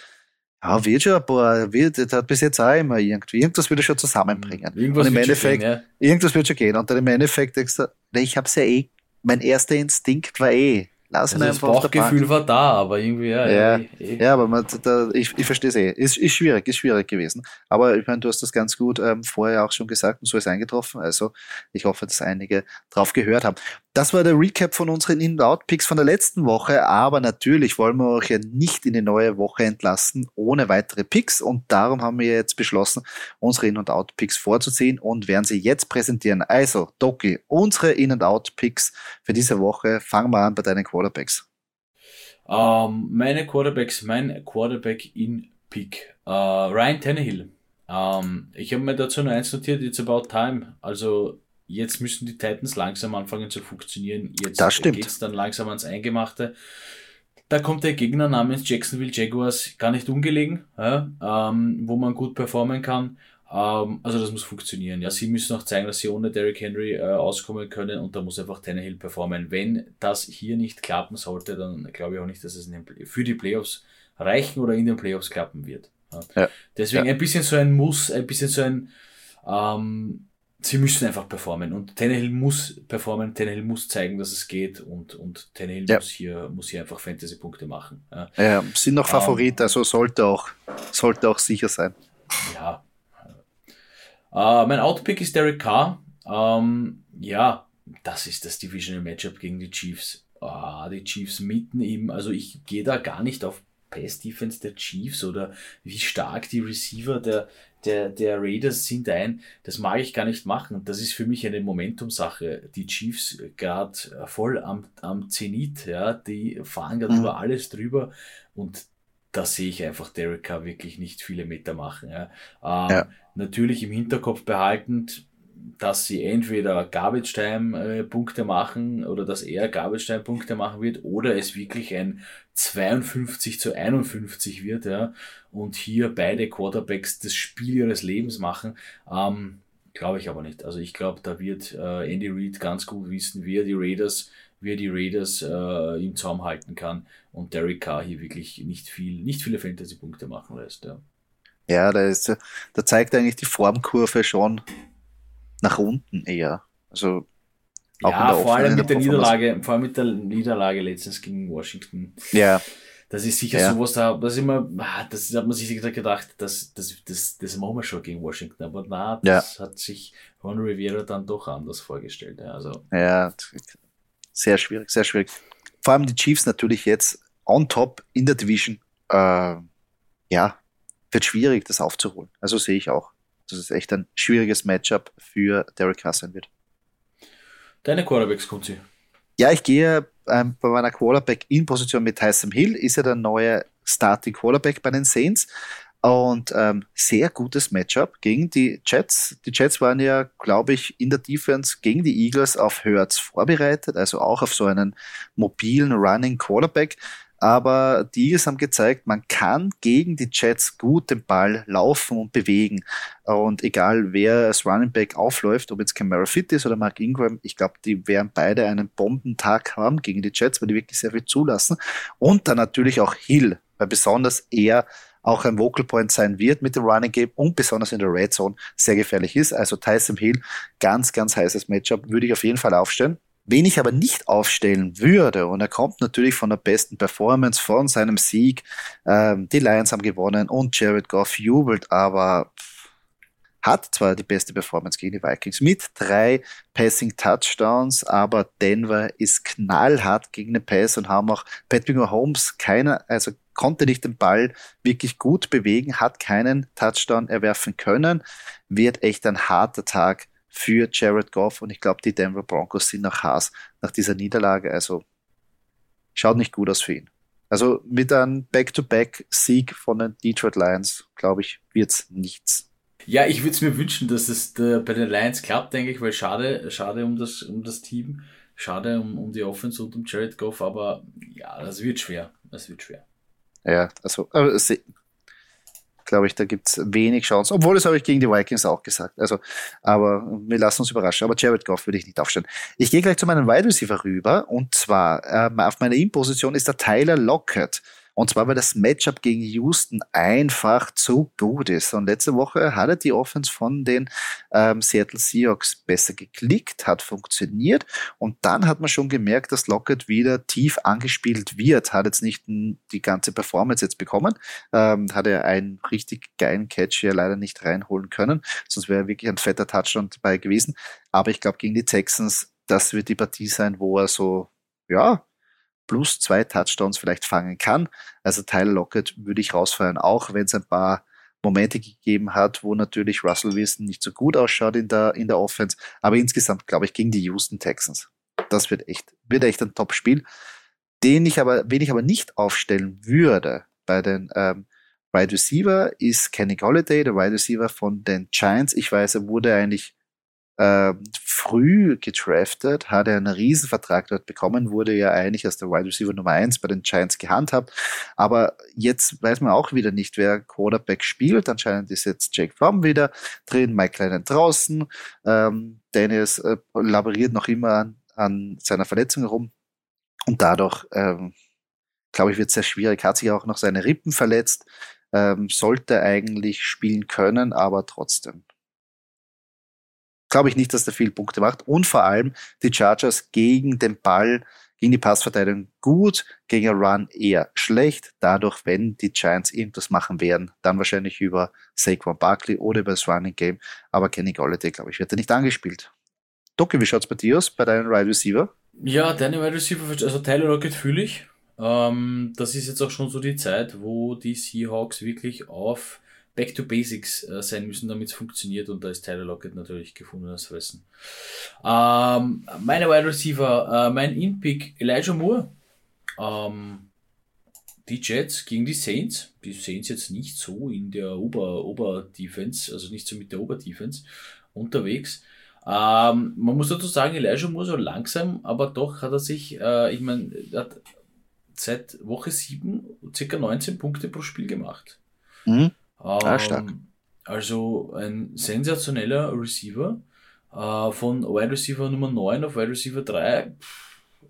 S1: ja, wird schon ein paar, wird, das hat bis jetzt auch immer irgendwie, irgendwas wird er schon zusammenbringen. Irgendwas und im Endeffekt, gehen, ja. irgendwas wird schon gehen. Und dann im Endeffekt denkst du, ich hab's ja eh, mein erster Instinkt war eh,
S2: Lass ihn also einfach das Bauchgefühl war da, aber irgendwie, ja.
S1: Ja, eh, eh. ja aber man, da, ich, ich verstehe es eh. Ist, ist schwierig, ist schwierig gewesen. Aber ich meine, du hast das ganz gut ähm, vorher auch schon gesagt und so ist eingetroffen. Also ich hoffe, dass einige drauf gehört haben. Das war der Recap von unseren In-Out-Picks von der letzten Woche, aber natürlich wollen wir euch ja nicht in die neue Woche entlassen ohne weitere Picks und darum haben wir jetzt beschlossen, unsere In- und Out-Picks vorzuziehen und werden sie jetzt präsentieren. Also, Doki, unsere In- und Out-Picks für diese Woche. Fangen wir an bei deinen Quarterbacks.
S2: Um, ähm, meine Quarterbacks, mein Quarterback in Pick. Uh, Ryan Tannehill. Um, ähm, ich habe mir dazu nur eins notiert, it's about time. Also Jetzt müssen die Titans langsam anfangen zu funktionieren. Jetzt
S1: geht
S2: es dann langsam ans Eingemachte. Da kommt der Gegner namens Jacksonville Jaguars gar nicht ungelegen, ja, ähm, wo man gut performen kann. Ähm, also das muss funktionieren. Ja, sie müssen auch zeigen, dass sie ohne Derrick Henry äh, auskommen können und da muss einfach Tannehill performen. Wenn das hier nicht klappen sollte, dann glaube ich auch nicht, dass es für die Playoffs reichen oder in den Playoffs klappen wird. Ja. Deswegen ein bisschen so ein Muss, ein bisschen so ein ähm, sie müssen einfach performen und Tannehill muss performen, Tannehill muss zeigen, dass es geht und, und Tannehill ja. muss, hier, muss hier einfach Fantasy-Punkte machen.
S1: Ja. ja, sind noch Favorit, um, ähm, also sollte auch, sollte auch sicher sein.
S2: Ja, Uh, mein Outpick ist Derek Carr. Um, ja, das ist das Divisional Matchup gegen die Chiefs. Uh, die Chiefs mitten im, also ich gehe da gar nicht auf Pass Defense der Chiefs oder wie stark die Receiver der, der, der Raiders sind ein. Das mag ich gar nicht machen. Das ist für mich eine Momentum-Sache. Die Chiefs gerade voll am, am Zenit, ja, die fahren gerade mhm. über alles drüber und da sehe ich einfach Derek Carr wirklich nicht viele Meter machen. Ja. Ähm, ja. Natürlich im Hinterkopf behaltend, dass sie entweder Garbage Time äh, Punkte machen oder dass er Garbage Time Punkte machen wird oder es wirklich ein 52 zu 51 wird, ja, und hier beide Quarterbacks das Spiel ihres Lebens machen. Ähm, glaube ich aber nicht. Also ich glaube, da wird äh, Andy Reid ganz gut wissen, wie er die Raiders wie er die Raiders äh, im Zaum halten kann und Derek Carr hier wirklich nicht viel, nicht viele Fantasy-Punkte machen lässt. Ja,
S1: ja da, ist, da zeigt eigentlich die Formkurve schon nach unten eher. Also
S2: auch ja, vor allem mit der Niederlage, vor allem mit der Niederlage letztens gegen Washington.
S1: Ja.
S2: Das ist sicher ja. sowas da, das immer, ah, das hat man sich gedacht, das, das, das, das machen wir schon gegen Washington, aber na, das ja. hat sich Ron Rivera dann doch anders vorgestellt. Also.
S1: Ja, sehr schwierig, sehr schwierig. Vor allem die Chiefs natürlich jetzt on top in der Division. Äh, ja, wird schwierig, das aufzuholen. Also sehe ich auch, dass es echt ein schwieriges Matchup für Derek sein wird.
S2: Deine Quarterbacks, Kunzi?
S1: Ja, ich gehe ähm, bei meiner Quarterback in Position mit Tyson Hill, ist ja der neue Starting Quarterback bei den Saints. Und ähm, sehr gutes Matchup gegen die Jets. Die Jets waren ja, glaube ich, in der Defense gegen die Eagles auf Hurts vorbereitet, also auch auf so einen mobilen Running Quarterback. Aber die Eagles haben gezeigt, man kann gegen die Jets gut den Ball laufen und bewegen. Und egal wer als Running Back aufläuft, ob jetzt Camara Fit ist oder Mark Ingram, ich glaube, die werden beide einen Bombentag haben gegen die Jets, weil die wirklich sehr viel zulassen. Und dann natürlich auch Hill, weil besonders er auch ein Vocal Point sein wird mit dem Running Game und besonders in der Red Zone sehr gefährlich ist. Also Tyson Hill, ganz, ganz heißes Matchup, würde ich auf jeden Fall aufstellen. Wen ich aber nicht aufstellen würde, und er kommt natürlich von der besten Performance, von seinem Sieg, ähm, die Lions haben gewonnen und Jared Goff jubelt, aber hat zwar die beste Performance gegen die Vikings mit drei Passing Touchdowns, aber Denver ist knallhart gegen den Pass und haben auch Patrick Mahomes keiner, also konnte nicht den Ball wirklich gut bewegen, hat keinen Touchdown erwerfen können, wird echt ein harter Tag für Jared Goff und ich glaube, die Denver Broncos sind nach Haas nach dieser Niederlage, also schaut nicht gut aus für ihn. Also mit einem Back-to-Back-Sieg von den Detroit Lions, glaube ich, wird's nichts.
S2: Ja, ich würde es mir wünschen, dass es äh, bei den Lions klappt, denke ich, weil schade, schade um das, um das Team, schade um, um die Offense und um Jared Goff, aber ja, das wird schwer. Das wird schwer.
S1: Ja, also, also glaube ich, da gibt es wenig Chancen. Obwohl, das habe ich gegen die Vikings auch gesagt. Also, aber wir lassen uns überraschen. Aber Jared Goff würde ich nicht aufstellen. Ich gehe gleich zu meinem Wide Receiver rüber. Und zwar ähm, auf meiner In-Position ist der Tyler Lockett. Und zwar, weil das Matchup gegen Houston einfach zu gut ist. Und letzte Woche hatte die Offense von den ähm, Seattle Seahawks besser geklickt, hat funktioniert. Und dann hat man schon gemerkt, dass Lockett wieder tief angespielt wird. Hat jetzt nicht die ganze Performance jetzt bekommen. Ähm, hat er einen richtig geilen Catch hier leider nicht reinholen können. Sonst wäre wirklich ein fetter Touchdown dabei gewesen. Aber ich glaube, gegen die Texans, das wird die Partie sein, wo er so, ja, plus zwei Touchdowns vielleicht fangen kann. Also Tyler Lockett würde ich rausfeuern, auch wenn es ein paar Momente gegeben hat, wo natürlich Russell Wilson nicht so gut ausschaut in der, in der Offense. Aber insgesamt glaube ich gegen die Houston Texans. Das wird echt, wird echt ein Top-Spiel. Den ich aber, wen ich aber nicht aufstellen würde bei den ähm, Wide Receiver ist Kenny Golladay, der Wide Receiver von den Giants. Ich weiß, er wurde eigentlich äh, früh gedraftet, hat er einen Riesenvertrag dort bekommen, wurde ja eigentlich als der Wide Receiver Nummer 1 bei den Giants gehandhabt. Aber jetzt weiß man auch wieder nicht, wer Quarterback spielt. Anscheinend ist jetzt Jake Fromm wieder drin, Mike Lennon draußen. Ähm, Dennis äh, laboriert noch immer an, an seiner Verletzung herum. Und dadurch, ähm, glaube ich, wird es sehr schwierig. Hat sich auch noch seine Rippen verletzt. Ähm, sollte eigentlich spielen können, aber trotzdem glaube ich nicht, dass der viel Punkte macht. Und vor allem die Chargers gegen den Ball, gegen die Passverteidigung gut, gegen Run eher schlecht. Dadurch, wenn die Giants irgendwas machen werden, dann wahrscheinlich über Saquon Barkley oder über das Running Game. Aber Kenny Golladay, glaube ich, wird er nicht angespielt. Doki, wie schaut's bei dir aus, bei deinen Wide Receiver?
S2: Ja, deine Wide Receiver, also Tyler Lockett fühle ich. Ähm, das ist jetzt auch schon so die Zeit, wo die Seahawks wirklich auf Back to Basics äh, sein müssen, damit es funktioniert und da ist Tyler Lockett natürlich gefundenes Fressen. Ähm, meine Wide Receiver, äh, mein In-Pick Elijah Moore. Ähm, die Jets gegen die Saints. Die Saints jetzt nicht so in der Ober-Ober-Defense, also nicht so mit der Ober-Defense unterwegs. Ähm, man muss dazu sagen, Elijah Moore so langsam, aber doch hat er sich, äh, ich meine, hat seit Woche 7 ca. 19 Punkte pro Spiel gemacht.
S1: Mhm. Ah, stark.
S2: Also ein sensationeller Receiver. Äh, von Wide Receiver Nummer 9 auf Wide Receiver 3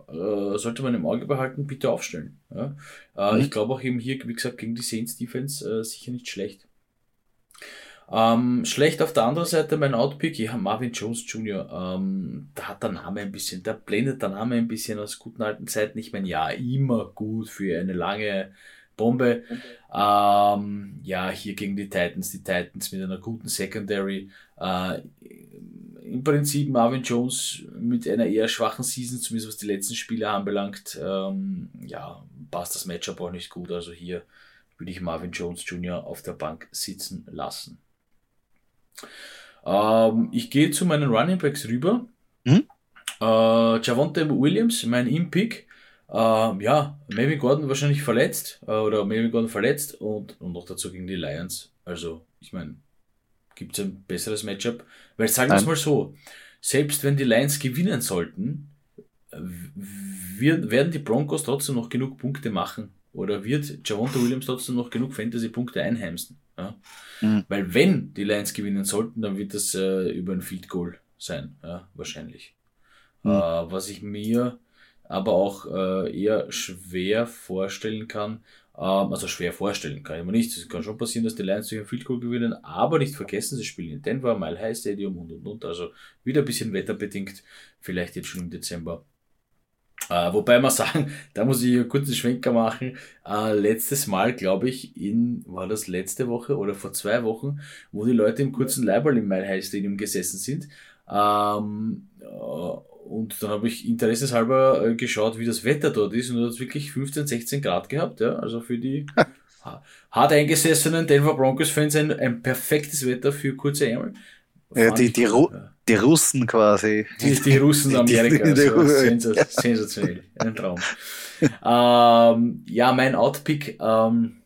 S2: äh, sollte man im Auge behalten, bitte aufstellen. Ja? Äh, mhm. Ich glaube auch eben hier, wie gesagt, gegen die Saints Defense äh, sicher nicht schlecht. Ähm, schlecht auf der anderen Seite mein Outpick, ja, Marvin Jones Jr., ähm, da hat der Name ein bisschen, da blendet der Name ein bisschen aus guten alten Zeiten. Ich meine, ja, immer gut für eine lange Bombe. Ähm, ja, hier gegen die Titans, die Titans mit einer guten Secondary. Äh, Im Prinzip Marvin Jones mit einer eher schwachen Season, zumindest was die letzten Spiele anbelangt. Ähm, ja, passt das Matchup auch nicht gut. Also hier würde ich Marvin Jones Jr. auf der Bank sitzen lassen. Ähm, ich gehe zu meinen Running Backs rüber. Mhm. Äh, Javonte Williams, mein Impick. Ähm, ja, Melvin Gordon wahrscheinlich verletzt äh, oder Melvin Gordon verletzt und, und noch dazu gegen die Lions. Also, ich meine, gibt es ein besseres Matchup? Weil sagen wir es mal so, selbst wenn die Lions gewinnen sollten, wird, werden die Broncos trotzdem noch genug Punkte machen oder wird Javonta Williams trotzdem noch genug Fantasy-Punkte einheimsen. Ja? Mhm. Weil wenn die Lions gewinnen sollten, dann wird das äh, über ein Field Goal sein, ja, wahrscheinlich. Mhm. Äh, was ich mir aber auch äh, eher schwer vorstellen kann. Ähm, also schwer vorstellen kann ich mir nicht. Es kann schon passieren, dass die Lions durch ein Field Goal gewinnen, aber nicht vergessen, sie spielen in Denver, Mile High Stadium und und und. Also wieder ein bisschen wetterbedingt, vielleicht jetzt schon im Dezember. Äh, wobei man sagen, da muss ich einen kurzen Schwenker machen. Äh, letztes Mal, glaube ich, in, war das letzte Woche oder vor zwei Wochen, wo die Leute im kurzen Leiberl im Mile High Stadium gesessen sind. Ähm, äh, und dann habe ich interesseshalber äh, geschaut, wie das Wetter dort ist und da hat es wirklich 15, 16 Grad gehabt, ja. Also für die hart eingesessenen Denver Broncos-Fans ein, ein perfektes Wetter für kurze Ärmel.
S1: Ja, die, die, Ru die Russen quasi.
S2: Die, die Russen Amerikas. Die, also, sensationell. Ein Traum. ähm, ja, mein Outpick, ähm,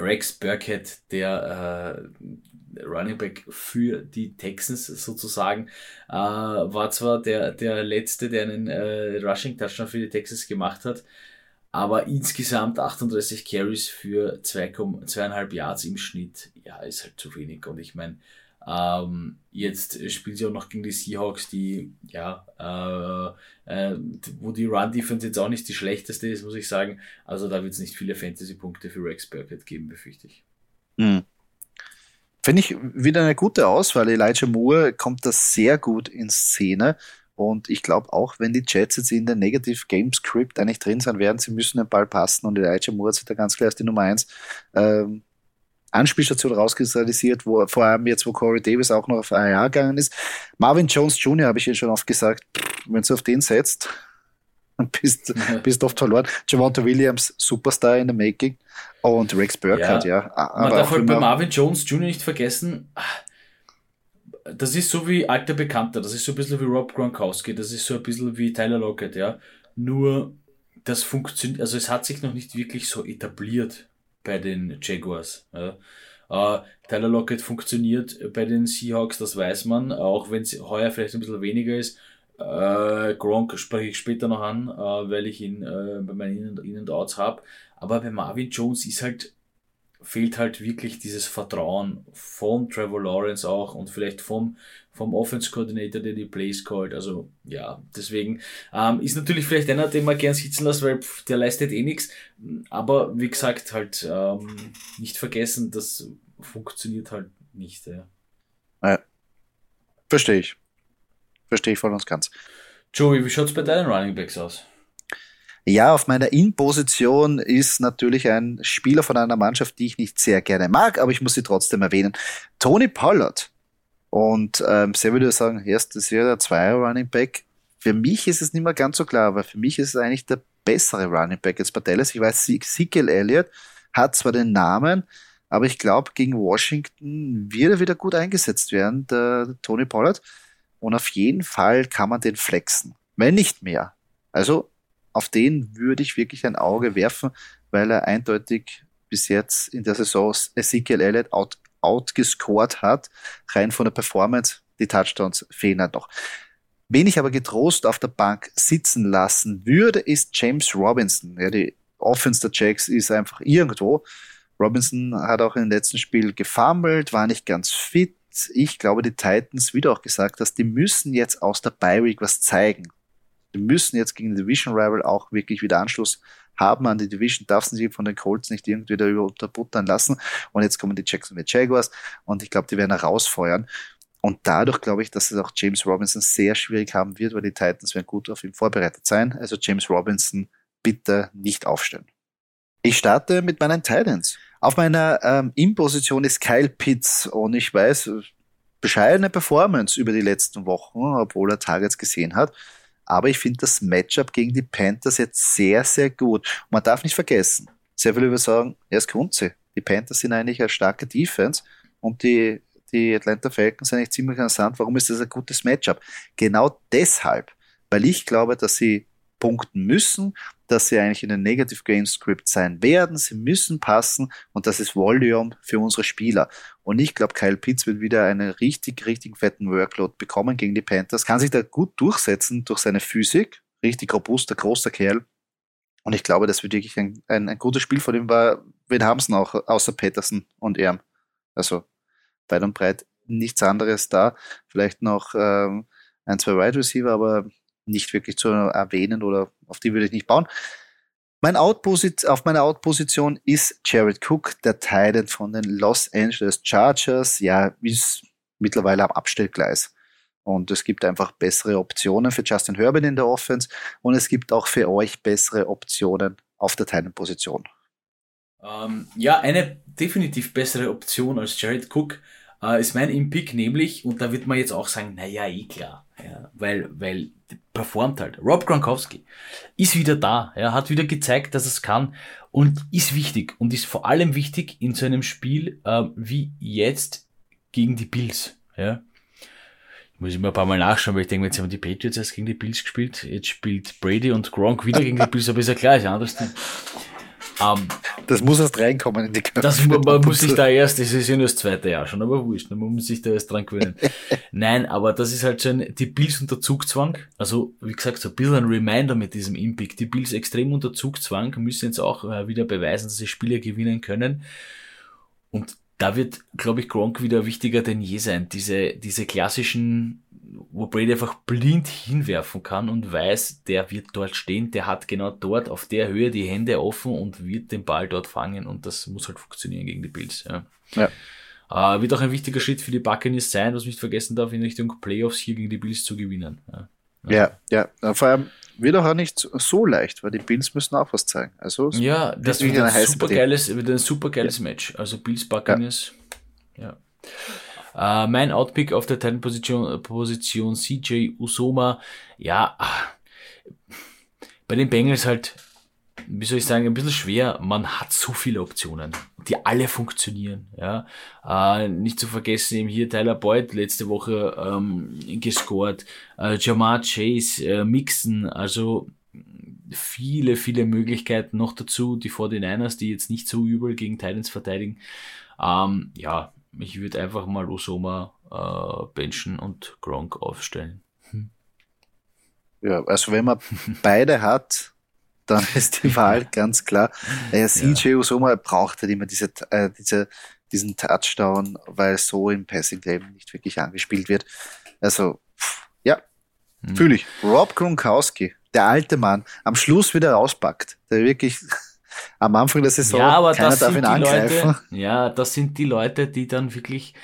S2: Rex Burkhead, der äh, Running Back für die Texans sozusagen. Äh, war zwar der, der letzte, der einen äh, Rushing Touchdown für die Texans gemacht hat, aber insgesamt 38 Carries für 2,5 Yards im Schnitt, ja, ist halt zu wenig. Und ich meine, ähm, jetzt spielen sie auch noch gegen die Seahawks, die, ja, äh, äh, wo die Run-Defense jetzt auch nicht die schlechteste ist, muss ich sagen. Also da wird es nicht viele Fantasy-Punkte für Rex Burkett geben, befürchte ich.
S1: Mhm. Finde ich wieder eine gute Auswahl. Elijah Moore kommt da sehr gut in Szene. Und ich glaube auch, wenn die Jets jetzt in der Negative Game Script eigentlich drin sein werden, sie müssen den Ball passen und Elijah Moore hat da ganz klar als die Nummer 1 ähm, Anspielstation rauskristallisiert, wo vor allem jetzt, wo Corey Davis auch noch auf AR gegangen ist. Marvin Jones Jr. habe ich hier schon oft gesagt, wenn du auf den setzt, bist, bist oft verloren. Javonta Williams, Superstar in the Making. Und Rex Burkhardt, ja. ja.
S2: Aber Man darf halt bei Marvin Jones Jr. nicht vergessen, das ist so wie alter Bekannter, das ist so ein bisschen wie Rob Gronkowski, das ist so ein bisschen wie Tyler Lockett, ja. Nur, das funktioniert, also es hat sich noch nicht wirklich so etabliert bei den Jaguars. Ja. Äh, Tyler Lockett funktioniert bei den Seahawks, das weiß man, auch wenn es heuer vielleicht ein bisschen weniger ist. Äh, Gronk spreche ich später noch an, äh, weil ich ihn äh, bei meinen In- und Outs habe. Aber bei Marvin Jones ist halt fehlt halt wirklich dieses Vertrauen von Trevor Lawrence auch und vielleicht vom, vom Offense Coordinator, der die Plays callt. Also ja, deswegen ähm, ist natürlich vielleicht einer, den man gern sitzen lässt, weil pff, der leistet eh nichts. Aber wie gesagt, halt ähm, nicht vergessen, das funktioniert halt nicht. Ja.
S1: Ja. Verstehe ich. Verstehe ich voll und ganz.
S2: Joey, wie schaut's bei deinen Running Backs aus?
S1: Ja, auf meiner In-Position ist natürlich ein Spieler von einer Mannschaft, die ich nicht sehr gerne mag, aber ich muss sie trotzdem erwähnen. Tony Pollard. Und ähm, sehr würde ich sagen, erstes Jahr der Zweier Running Back. Für mich ist es nicht mehr ganz so klar, aber für mich ist es eigentlich der bessere Running Back jetzt bei Dallas. Ich weiß, Ezekiel Elliott hat zwar den Namen, aber ich glaube, gegen Washington wird er wieder gut eingesetzt werden, der Tony Pollard. Und auf jeden Fall kann man den flexen, wenn nicht mehr. Also auf den würde ich wirklich ein Auge werfen, weil er eindeutig bis jetzt in der Saison Ezekiel Elliott out, outgescored hat, rein von der Performance. Die Touchdowns fehlen halt noch. Wen ich aber getrost auf der Bank sitzen lassen würde, ist James Robinson. Ja, die Offense der Jacks ist einfach irgendwo. Robinson hat auch im letzten Spiel gefummelt, war nicht ganz fit. Ich glaube, die Titans, wie du auch gesagt hast, die müssen jetzt aus der Bye Week was zeigen. Die müssen jetzt gegen den Division Rival auch wirklich wieder Anschluss haben an die Division, darf sie von den Colts nicht irgendwie da über unterbuttern lassen. Und jetzt kommen die Jacksonville Jaguars und ich glaube, die werden herausfeuern. Und dadurch glaube ich, dass es auch James Robinson sehr schwierig haben wird, weil die Titans werden gut auf ihn vorbereitet sein. Also James Robinson bitte nicht aufstellen. Ich starte mit meinen Titans. Auf meiner ähm, In-Position ist Kyle Pitts und ich weiß, bescheidene Performance über die letzten Wochen, obwohl er Targets gesehen hat. Aber ich finde das Matchup gegen die Panthers jetzt sehr, sehr gut. Und man darf nicht vergessen, sehr viele sagen, kommt sie. Die Panthers sind eigentlich eine starke Defense und die, die Atlanta Falcons sind eigentlich ziemlich interessant. Warum ist das ein gutes Matchup? Genau deshalb, weil ich glaube, dass sie punkten müssen, dass sie eigentlich in den Negative Game Script sein werden. Sie müssen passen und das ist Volume für unsere Spieler. Und ich glaube, Kyle Pitts wird wieder einen richtig, richtig fetten Workload bekommen gegen die Panthers, kann sich da gut durchsetzen durch seine Physik, richtig robuster, großer Kerl. Und ich glaube, das wird wirklich ein, ein, ein gutes Spiel von ihm war. Wen haben sie noch, außer Peterson und er? Also weit und breit nichts anderes da. Vielleicht noch ähm, ein, zwei Wide Receiver, aber nicht wirklich zu erwähnen oder auf die würde ich nicht bauen. Mein Outposit, auf meiner Outposition ist Jared Cook, der Titan von den Los Angeles Chargers. Ja, ist mittlerweile am Abstellgleis. Und es gibt einfach bessere Optionen für Justin Herbert in der Offense und es gibt auch für euch bessere Optionen auf der Titan-Position.
S2: Ähm, ja, eine definitiv bessere Option als Jared Cook äh, ist mein Impick, nämlich, und da wird man jetzt auch sagen, naja, eh klar, ja, weil, weil performt halt. Rob Gronkowski ist wieder da, er hat wieder gezeigt, dass es kann und ist wichtig und ist vor allem wichtig in so einem Spiel äh, wie jetzt gegen die Bills. Ja. Ich muss immer ein paar Mal nachschauen, weil ich denke, jetzt haben die Patriots erst gegen die Bills gespielt, jetzt spielt Brady und Gronk wieder gegen die Bills, aber ist ja klar, ist ja anders.
S1: Um, das muss erst reinkommen in die
S2: Köpfe. Das, man, man muss sich da erst, das ist ja nur das zweite Jahr schon, aber wurscht, man muss sich da erst dran gewöhnen. Nein, aber das ist halt ein, die Bills unter Zugzwang, also wie gesagt, so ein bisschen ein Reminder mit diesem Impact. Die Bills extrem unter Zugzwang, müssen jetzt auch äh, wieder beweisen, dass sie Spiele gewinnen können. Und da wird, glaube ich, Gronk wieder wichtiger denn je sein. Diese, diese klassischen wo Brady einfach blind hinwerfen kann und weiß, der wird dort stehen, der hat genau dort auf der Höhe die Hände offen und wird den Ball dort fangen und das muss halt funktionieren gegen die Bills. Ja. ja. Äh, wird auch ein wichtiger Schritt für die Buccaneers sein, was nicht vergessen darf, in Richtung Playoffs hier gegen die Bills zu gewinnen.
S1: Ja, ja, ja. ja. vor allem wird auch nicht so leicht, weil die Bills müssen auch was zeigen. Also
S2: ja, das wird ein, super geiles, wird ein super geiles Match. Also Bills Buccaneers. ja. Uh, mein Outpick auf der Titan-Position Position CJ Usoma, ja, bei den Bengals halt, wie soll ich sagen, ein bisschen schwer. Man hat so viele Optionen, die alle funktionieren. Ja, uh, nicht zu vergessen eben hier Tyler Boyd letzte Woche ähm, gescored, uh, Jamar Chase, äh, Mixon, also viele, viele Möglichkeiten noch dazu. Die 49ers, die jetzt nicht so übel gegen Titans verteidigen. Ähm, ja, ich würde einfach mal Osoma äh, benchen und Gronk aufstellen. Hm.
S1: Ja, also wenn man beide hat, dann ist die Wahl ganz klar. Äh, CJ ja. Osoma braucht halt immer diese, äh, diese, diesen Touchdown, weil so im Passing Game nicht wirklich angespielt wird. Also, ja, hm. fühle ich. Rob Gronkowski, der alte Mann, am Schluss wieder rauspackt, der wirklich am Anfang der Saison
S2: ja, aber keiner darf ihn angreifen. Leute, ja, das sind die Leute, die dann wirklich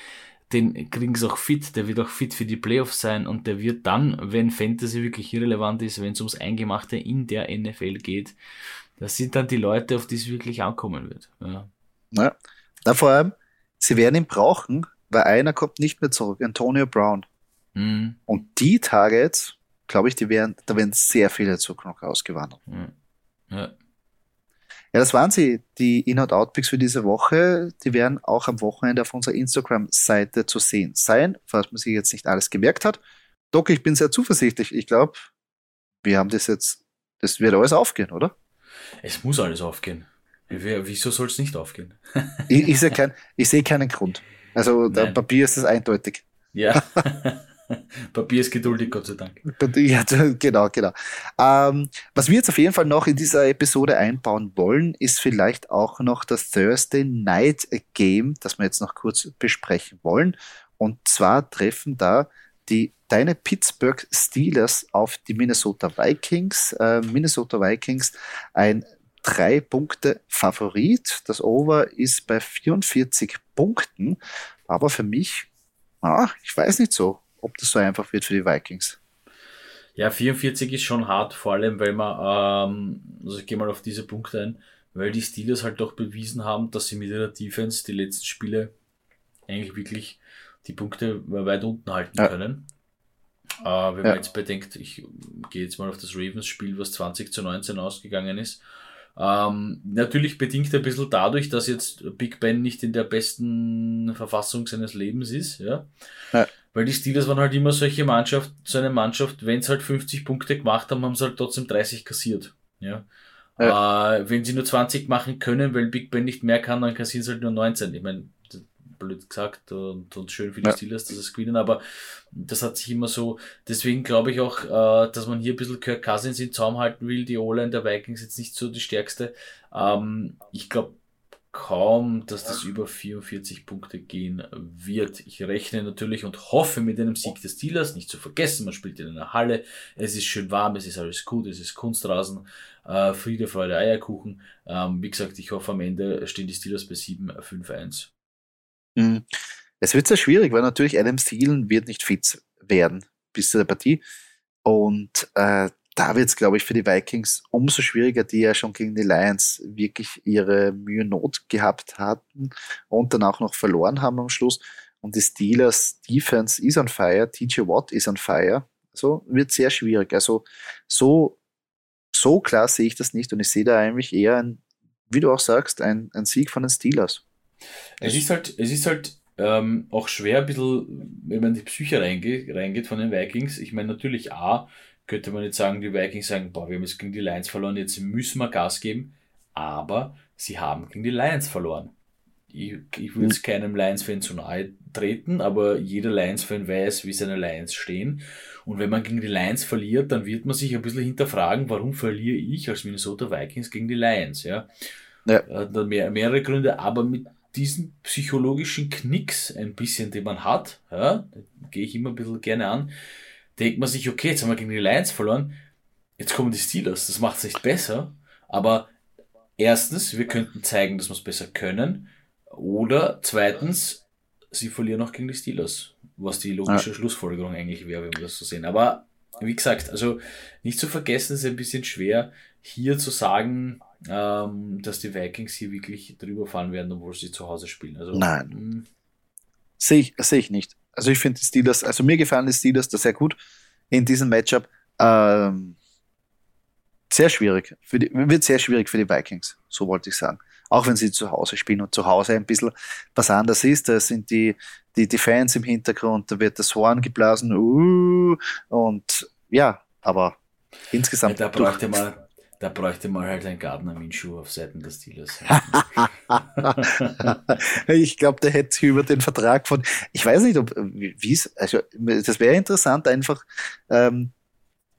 S2: den kriegen sie auch fit, der wird auch fit für die Playoffs sein und der wird dann, wenn Fantasy wirklich irrelevant ist, wenn es ums Eingemachte in der NFL geht, das sind dann die Leute, auf die es wirklich ankommen wird. Ja.
S1: ja. Na, vor allem, sie werden ihn brauchen, weil einer kommt nicht mehr zurück, Antonio Brown. Mhm. Und die Targets, glaube ich, die werden, da werden sehr viele noch ausgewandert. Ja. ja. Ja, das waren sie, die In- und Outpicks für diese Woche. Die werden auch am Wochenende auf unserer Instagram-Seite zu sehen sein, falls man sich jetzt nicht alles gemerkt hat. Doc, ich bin sehr zuversichtlich. Ich glaube, wir haben das jetzt, das wird alles aufgehen, oder?
S2: Es muss alles aufgehen. Wieso soll es nicht aufgehen?
S1: ich, ich sehe kein, seh keinen Grund. Also, der Papier ist es eindeutig.
S2: Ja. Papier ist geduldig, Gott sei Dank.
S1: Ja, genau, genau. Ähm, was wir jetzt auf jeden Fall noch in dieser Episode einbauen wollen, ist vielleicht auch noch das Thursday Night Game, das wir jetzt noch kurz besprechen wollen. Und zwar treffen da die deine Pittsburgh Steelers auf die Minnesota Vikings. Äh, Minnesota Vikings ein drei Punkte Favorit. Das Over ist bei 44 Punkten. Aber für mich, ah, ich weiß nicht so ob das so einfach wird für die Vikings.
S2: Ja, 44 ist schon hart, vor allem, weil man, ähm, also ich gehe mal auf diese Punkte ein, weil die Steelers halt doch bewiesen haben, dass sie mit ihrer Defense die letzten Spiele eigentlich wirklich die Punkte weit unten halten ja. können. Äh, wenn ja. man jetzt bedenkt, ich gehe jetzt mal auf das Ravens-Spiel, was 20 zu 19 ausgegangen ist. Ähm, natürlich bedingt ein bisschen dadurch, dass jetzt Big Ben nicht in der besten Verfassung seines Lebens ist, ja. ja. Weil die Steelers waren halt immer solche Mannschaft, so eine Mannschaft, wenn sie halt 50 Punkte gemacht haben, haben sie halt trotzdem 30 kassiert. Ja. ja. Äh, wenn sie nur 20 machen können, weil Big Ben nicht mehr kann, dann kassieren sie halt nur 19. Ich meine, blöd gesagt und, und schön für die ja. Steelers, dass es gewinnen, aber das hat sich immer so, deswegen glaube ich auch, äh, dass man hier ein bisschen Kirk Cousins in Zaum halten will, die O-Line der Vikings jetzt nicht so die stärkste. Ähm, ich glaube, kaum, dass das über 44 Punkte gehen wird. Ich rechne natürlich und hoffe mit einem Sieg des Steelers, nicht zu vergessen, man spielt in einer Halle, es ist schön warm, es ist alles gut, es ist Kunstrasen, äh, Friede, Freude, Eierkuchen. Ähm, wie gesagt, ich hoffe am Ende stehen die Steelers bei 7, 5, 1.
S1: Es wird sehr schwierig, weil natürlich Adam Thielen wird nicht fit werden bis zu der Partie und äh, da wird es, glaube ich, für die Vikings umso schwieriger, die ja schon gegen die Lions wirklich ihre Mühe Not gehabt hatten und dann auch noch verloren haben am Schluss. Und die Steelers Defense ist on fire, TJ Watt ist on fire. Also wird sehr schwierig. Also so, so klar sehe ich das nicht und ich sehe da eigentlich eher, ein, wie du auch sagst, ein, ein Sieg von den Steelers.
S2: Es ist halt, es ist halt ähm, auch schwer, ein bisschen, wenn man in die Psyche reingeht, reingeht von den Vikings. Ich meine, natürlich A, könnte man jetzt sagen, die Vikings sagen, boah, wir haben jetzt gegen die Lions verloren, jetzt müssen wir Gas geben. Aber sie haben gegen die Lions verloren. Ich, ich will jetzt keinem Lions-Fan zu nahe treten, aber jeder Lions-Fan weiß, wie seine Lions stehen. Und wenn man gegen die Lions verliert, dann wird man sich ein bisschen hinterfragen, warum verliere ich als Minnesota Vikings gegen die Lions, ja. ja. Äh, mehr, mehrere Gründe, aber mit diesen psychologischen Knicks ein bisschen, den man hat, ja, gehe ich immer ein bisschen gerne an, denkt man sich, okay, jetzt haben wir gegen die Lions verloren, jetzt kommen die Steelers, das macht es nicht besser, aber erstens, wir könnten zeigen, dass wir es besser können, oder zweitens, sie verlieren auch gegen die Steelers, was die logische ja. Schlussfolgerung eigentlich wäre, wenn wir das so sehen. Aber wie gesagt, also nicht zu vergessen, ist ein bisschen schwer, hier zu sagen, ähm, dass die Vikings hier wirklich drüber fahren werden, obwohl sie zu Hause spielen. Also,
S1: Nein. Hm. Sehe ich, seh ich nicht. Also ich finde die Steelers, also mir gefallen die Steelers da sehr gut in diesem Matchup. Ähm, sehr schwierig. Die, wird sehr schwierig für die Vikings, so wollte ich sagen. Auch wenn sie zu Hause spielen und zu Hause ein bisschen was anderes ist. Da sind die, die, die Fans im Hintergrund, da wird das Horn geblasen. Uh, und ja, aber insgesamt.
S2: Ja, da bräuchte man, Da bräuchte man halt ein Gardner Minshew auf Seiten des Steelers.
S1: ich glaube, der hätte über den Vertrag von, ich weiß nicht, ob, wie es, also, das wäre interessant einfach, ähm,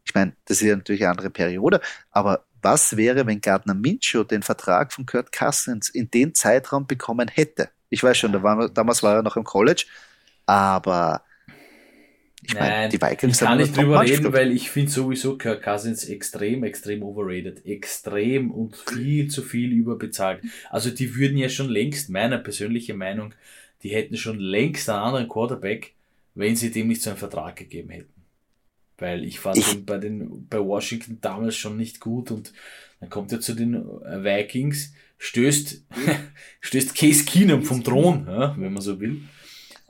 S1: ich meine, das ist ja natürlich eine andere Periode, aber was wäre, wenn Gardner Minshew den Vertrag von Kurt Cousins in den Zeitraum bekommen hätte? Ich weiß schon, da war, damals war er noch im College, aber
S2: ich meine, die Vikings ich kann nicht drüber reden, weil ich finde sowieso Kirk Cousins extrem, extrem overrated. Extrem und viel zu viel überbezahlt. Also die würden ja schon längst, meiner persönlichen Meinung, die hätten schon längst einen anderen Quarterback, wenn sie dem nicht so einen Vertrag gegeben hätten. Weil ich fand ich ihn bei den, bei Washington damals schon nicht gut und dann kommt er zu den Vikings, stößt, stößt Case Keenum vom Thron, ja, wenn man so will.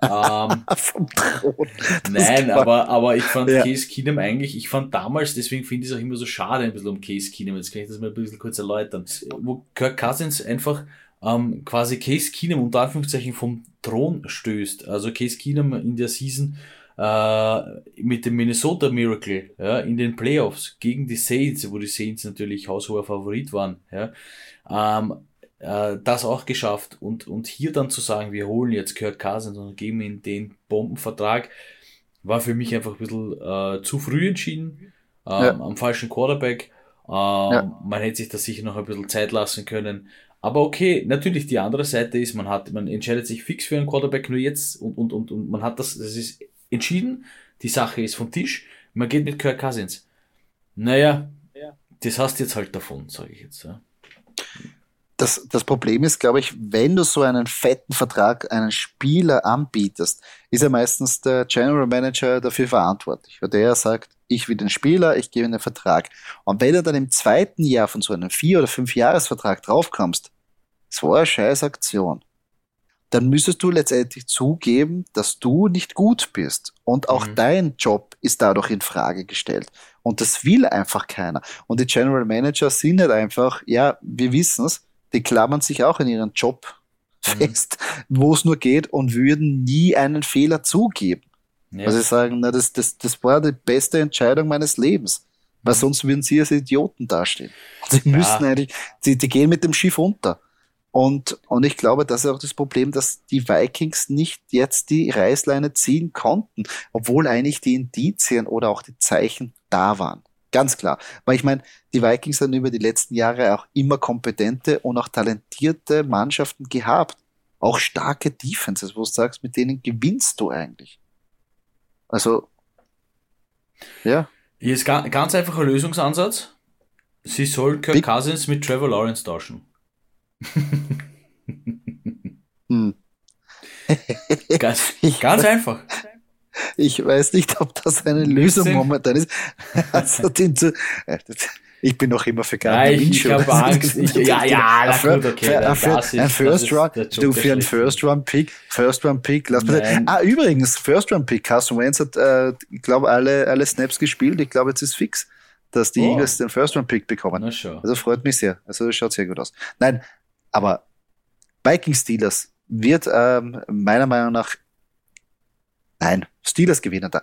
S2: Ähm, Vom Thron. Nein, aber, aber ich fand ja. Case Keenum eigentlich, ich fand damals, deswegen finde ich es auch immer so schade ein bisschen um Case Keenum, jetzt kann ich das mal ein bisschen kurz erläutern, wo Kirk Cousins einfach ähm, quasi Case Keenum unter Anführungszeichen vom Thron stößt. Also Case Keenum in der Season äh, mit dem Minnesota Miracle ja, in den Playoffs gegen die Saints, wo die Saints natürlich haushoher Favorit waren, ja, ähm, äh, das auch geschafft und, und hier dann zu sagen, wir holen jetzt Kirk Cousins und geben ihm den Bombenvertrag, war für mich einfach ein bisschen äh, zu früh entschieden, ähm, ja. am falschen Quarterback. Ähm, ja. Man hätte sich da sicher noch ein bisschen Zeit lassen können. Aber okay, natürlich die andere Seite ist, man hat, man entscheidet sich fix für einen Quarterback nur jetzt und, und, und, und man hat das, das ist entschieden, die Sache ist vom Tisch, man geht mit Kirk Cousins. Naja, ja. das hast du jetzt halt davon, sage ich jetzt. Ja
S1: das, das Problem ist, glaube ich, wenn du so einen fetten Vertrag einen Spieler anbietest, ist ja meistens der General Manager dafür verantwortlich. Weil der sagt, ich will den Spieler, ich gebe ihm den Vertrag. Und wenn du dann im zweiten Jahr von so einem Vier- oder Fünf-Jahres-Vertrag draufkommst, das war eine scheiß Aktion, dann müsstest du letztendlich zugeben, dass du nicht gut bist. Und auch mhm. dein Job ist dadurch in Frage gestellt. Und das will einfach keiner. Und die General Manager sind nicht einfach, ja, wir wissen es, die klammern sich auch in ihren Job mhm. fest, wo es nur geht und würden nie einen Fehler zugeben. Ja. Also sie sagen, na, das, das, das war die beste Entscheidung meines Lebens. Weil mhm. sonst würden sie als Idioten dastehen. Sie ja. müssen eigentlich, die, die gehen mit dem Schiff unter. Und, und ich glaube, das ist auch das Problem, dass die Vikings nicht jetzt die Reißleine ziehen konnten, obwohl eigentlich die Indizien oder auch die Zeichen da waren. Ganz klar. Weil ich meine, die Vikings haben über die letzten Jahre auch immer kompetente und auch talentierte Mannschaften gehabt. Auch starke Defenses, wo du sagst, mit denen gewinnst du eigentlich. Also, ja.
S2: Hier ist ganz einfacher Lösungsansatz. Sie soll Kirk Cousins mit Trevor Lawrence tauschen. hm. ganz, ganz einfach.
S1: Ich weiß nicht, ob das eine Lösung momentan ist. Also den zu, ich bin noch immer für
S2: Gardner ja, ich, ich habe Angst. Ich, ja, ja, na
S1: gut, okay. Für, ist, ein First Round, du für einen First Round Pick, First Round Pick, lass mal. Ah, übrigens, First Round Pick, Carson Wentz hat, äh, ich glaube, alle, alle Snaps gespielt. Ich glaube, jetzt ist fix, dass die oh. Eagles den First Round Pick bekommen. Also freut mich sehr. Also das schaut sehr gut aus. Nein, aber Viking Steelers wird ähm, meiner Meinung nach Nein, Steelers gewinnen da.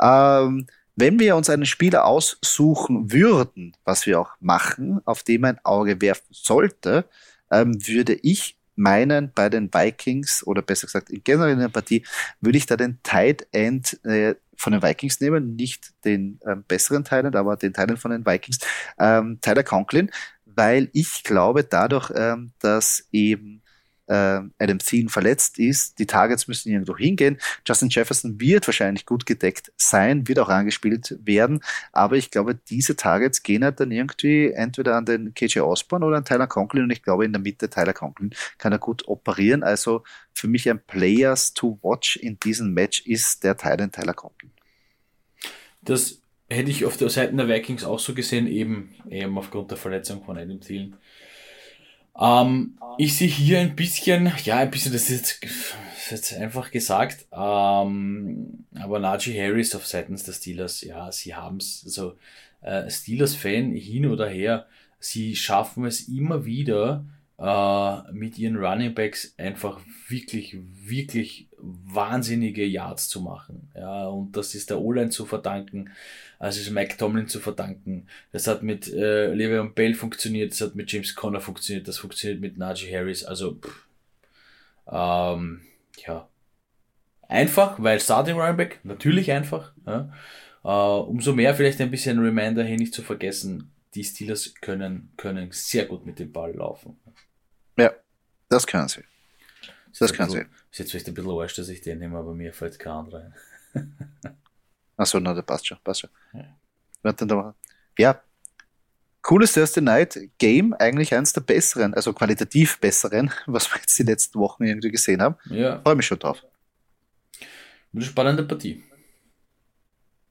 S1: Ähm, wenn wir uns einen Spieler aussuchen würden, was wir auch machen, auf dem ein Auge werfen sollte, ähm, würde ich meinen, bei den Vikings oder besser gesagt in generell in der Partie, würde ich da den Tight End äh, von den Vikings nehmen, nicht den ähm, besseren Tight aber den Tight von den Vikings, ähm, Tyler Conklin, weil ich glaube dadurch, ähm, dass eben äh, Adam Thielen verletzt ist. Die Targets müssen irgendwo hingehen. Justin Jefferson wird wahrscheinlich gut gedeckt sein, wird auch angespielt werden. Aber ich glaube, diese Targets gehen halt dann irgendwie entweder an den KJ Osborne oder an Tyler Conklin. Und ich glaube, in der Mitte Tyler Conklin kann er gut operieren. Also für mich ein Players to watch in diesem Match ist der Teil Tyler Conklin.
S2: Das hätte ich auf der Seite der Vikings auch so gesehen, eben, eben aufgrund der Verletzung von Adam Thielen. Ähm, ich sehe hier ein bisschen, ja, ein bisschen, das ist jetzt, das ist jetzt einfach gesagt, ähm, aber Najee Harris auf seitens der Steelers, ja, sie haben es, also äh, Steelers-Fan hin oder her, sie schaffen es immer wieder, äh, mit ihren Running Backs einfach wirklich, wirklich wahnsinnige Yards zu machen. Ja, und das ist der O-Line zu verdanken, also ist Mike Tomlin zu verdanken. Das hat mit äh, Le'Veon Bell funktioniert, das hat mit James Conner funktioniert, das funktioniert mit Najee Harris. Also, pff, ähm, ja, einfach, weil Starting Running Back, natürlich einfach. Ja. Uh, umso mehr vielleicht ein bisschen Reminder hier nicht zu vergessen, die Steelers können, können sehr gut mit dem Ball laufen.
S3: Das können sie.
S2: Das können sie. Ist jetzt vielleicht ein bisschen arsch, dass ich den nehme, aber mir fällt kein anderer ein.
S3: Achso, na, der passt schon, passt schon. Ja. ja, cooles Thursday Night Game, eigentlich eines der besseren, also qualitativ besseren, was wir jetzt die letzten Wochen irgendwie gesehen haben.
S2: Ja.
S3: Freue mich schon drauf.
S2: Eine spannende Partie.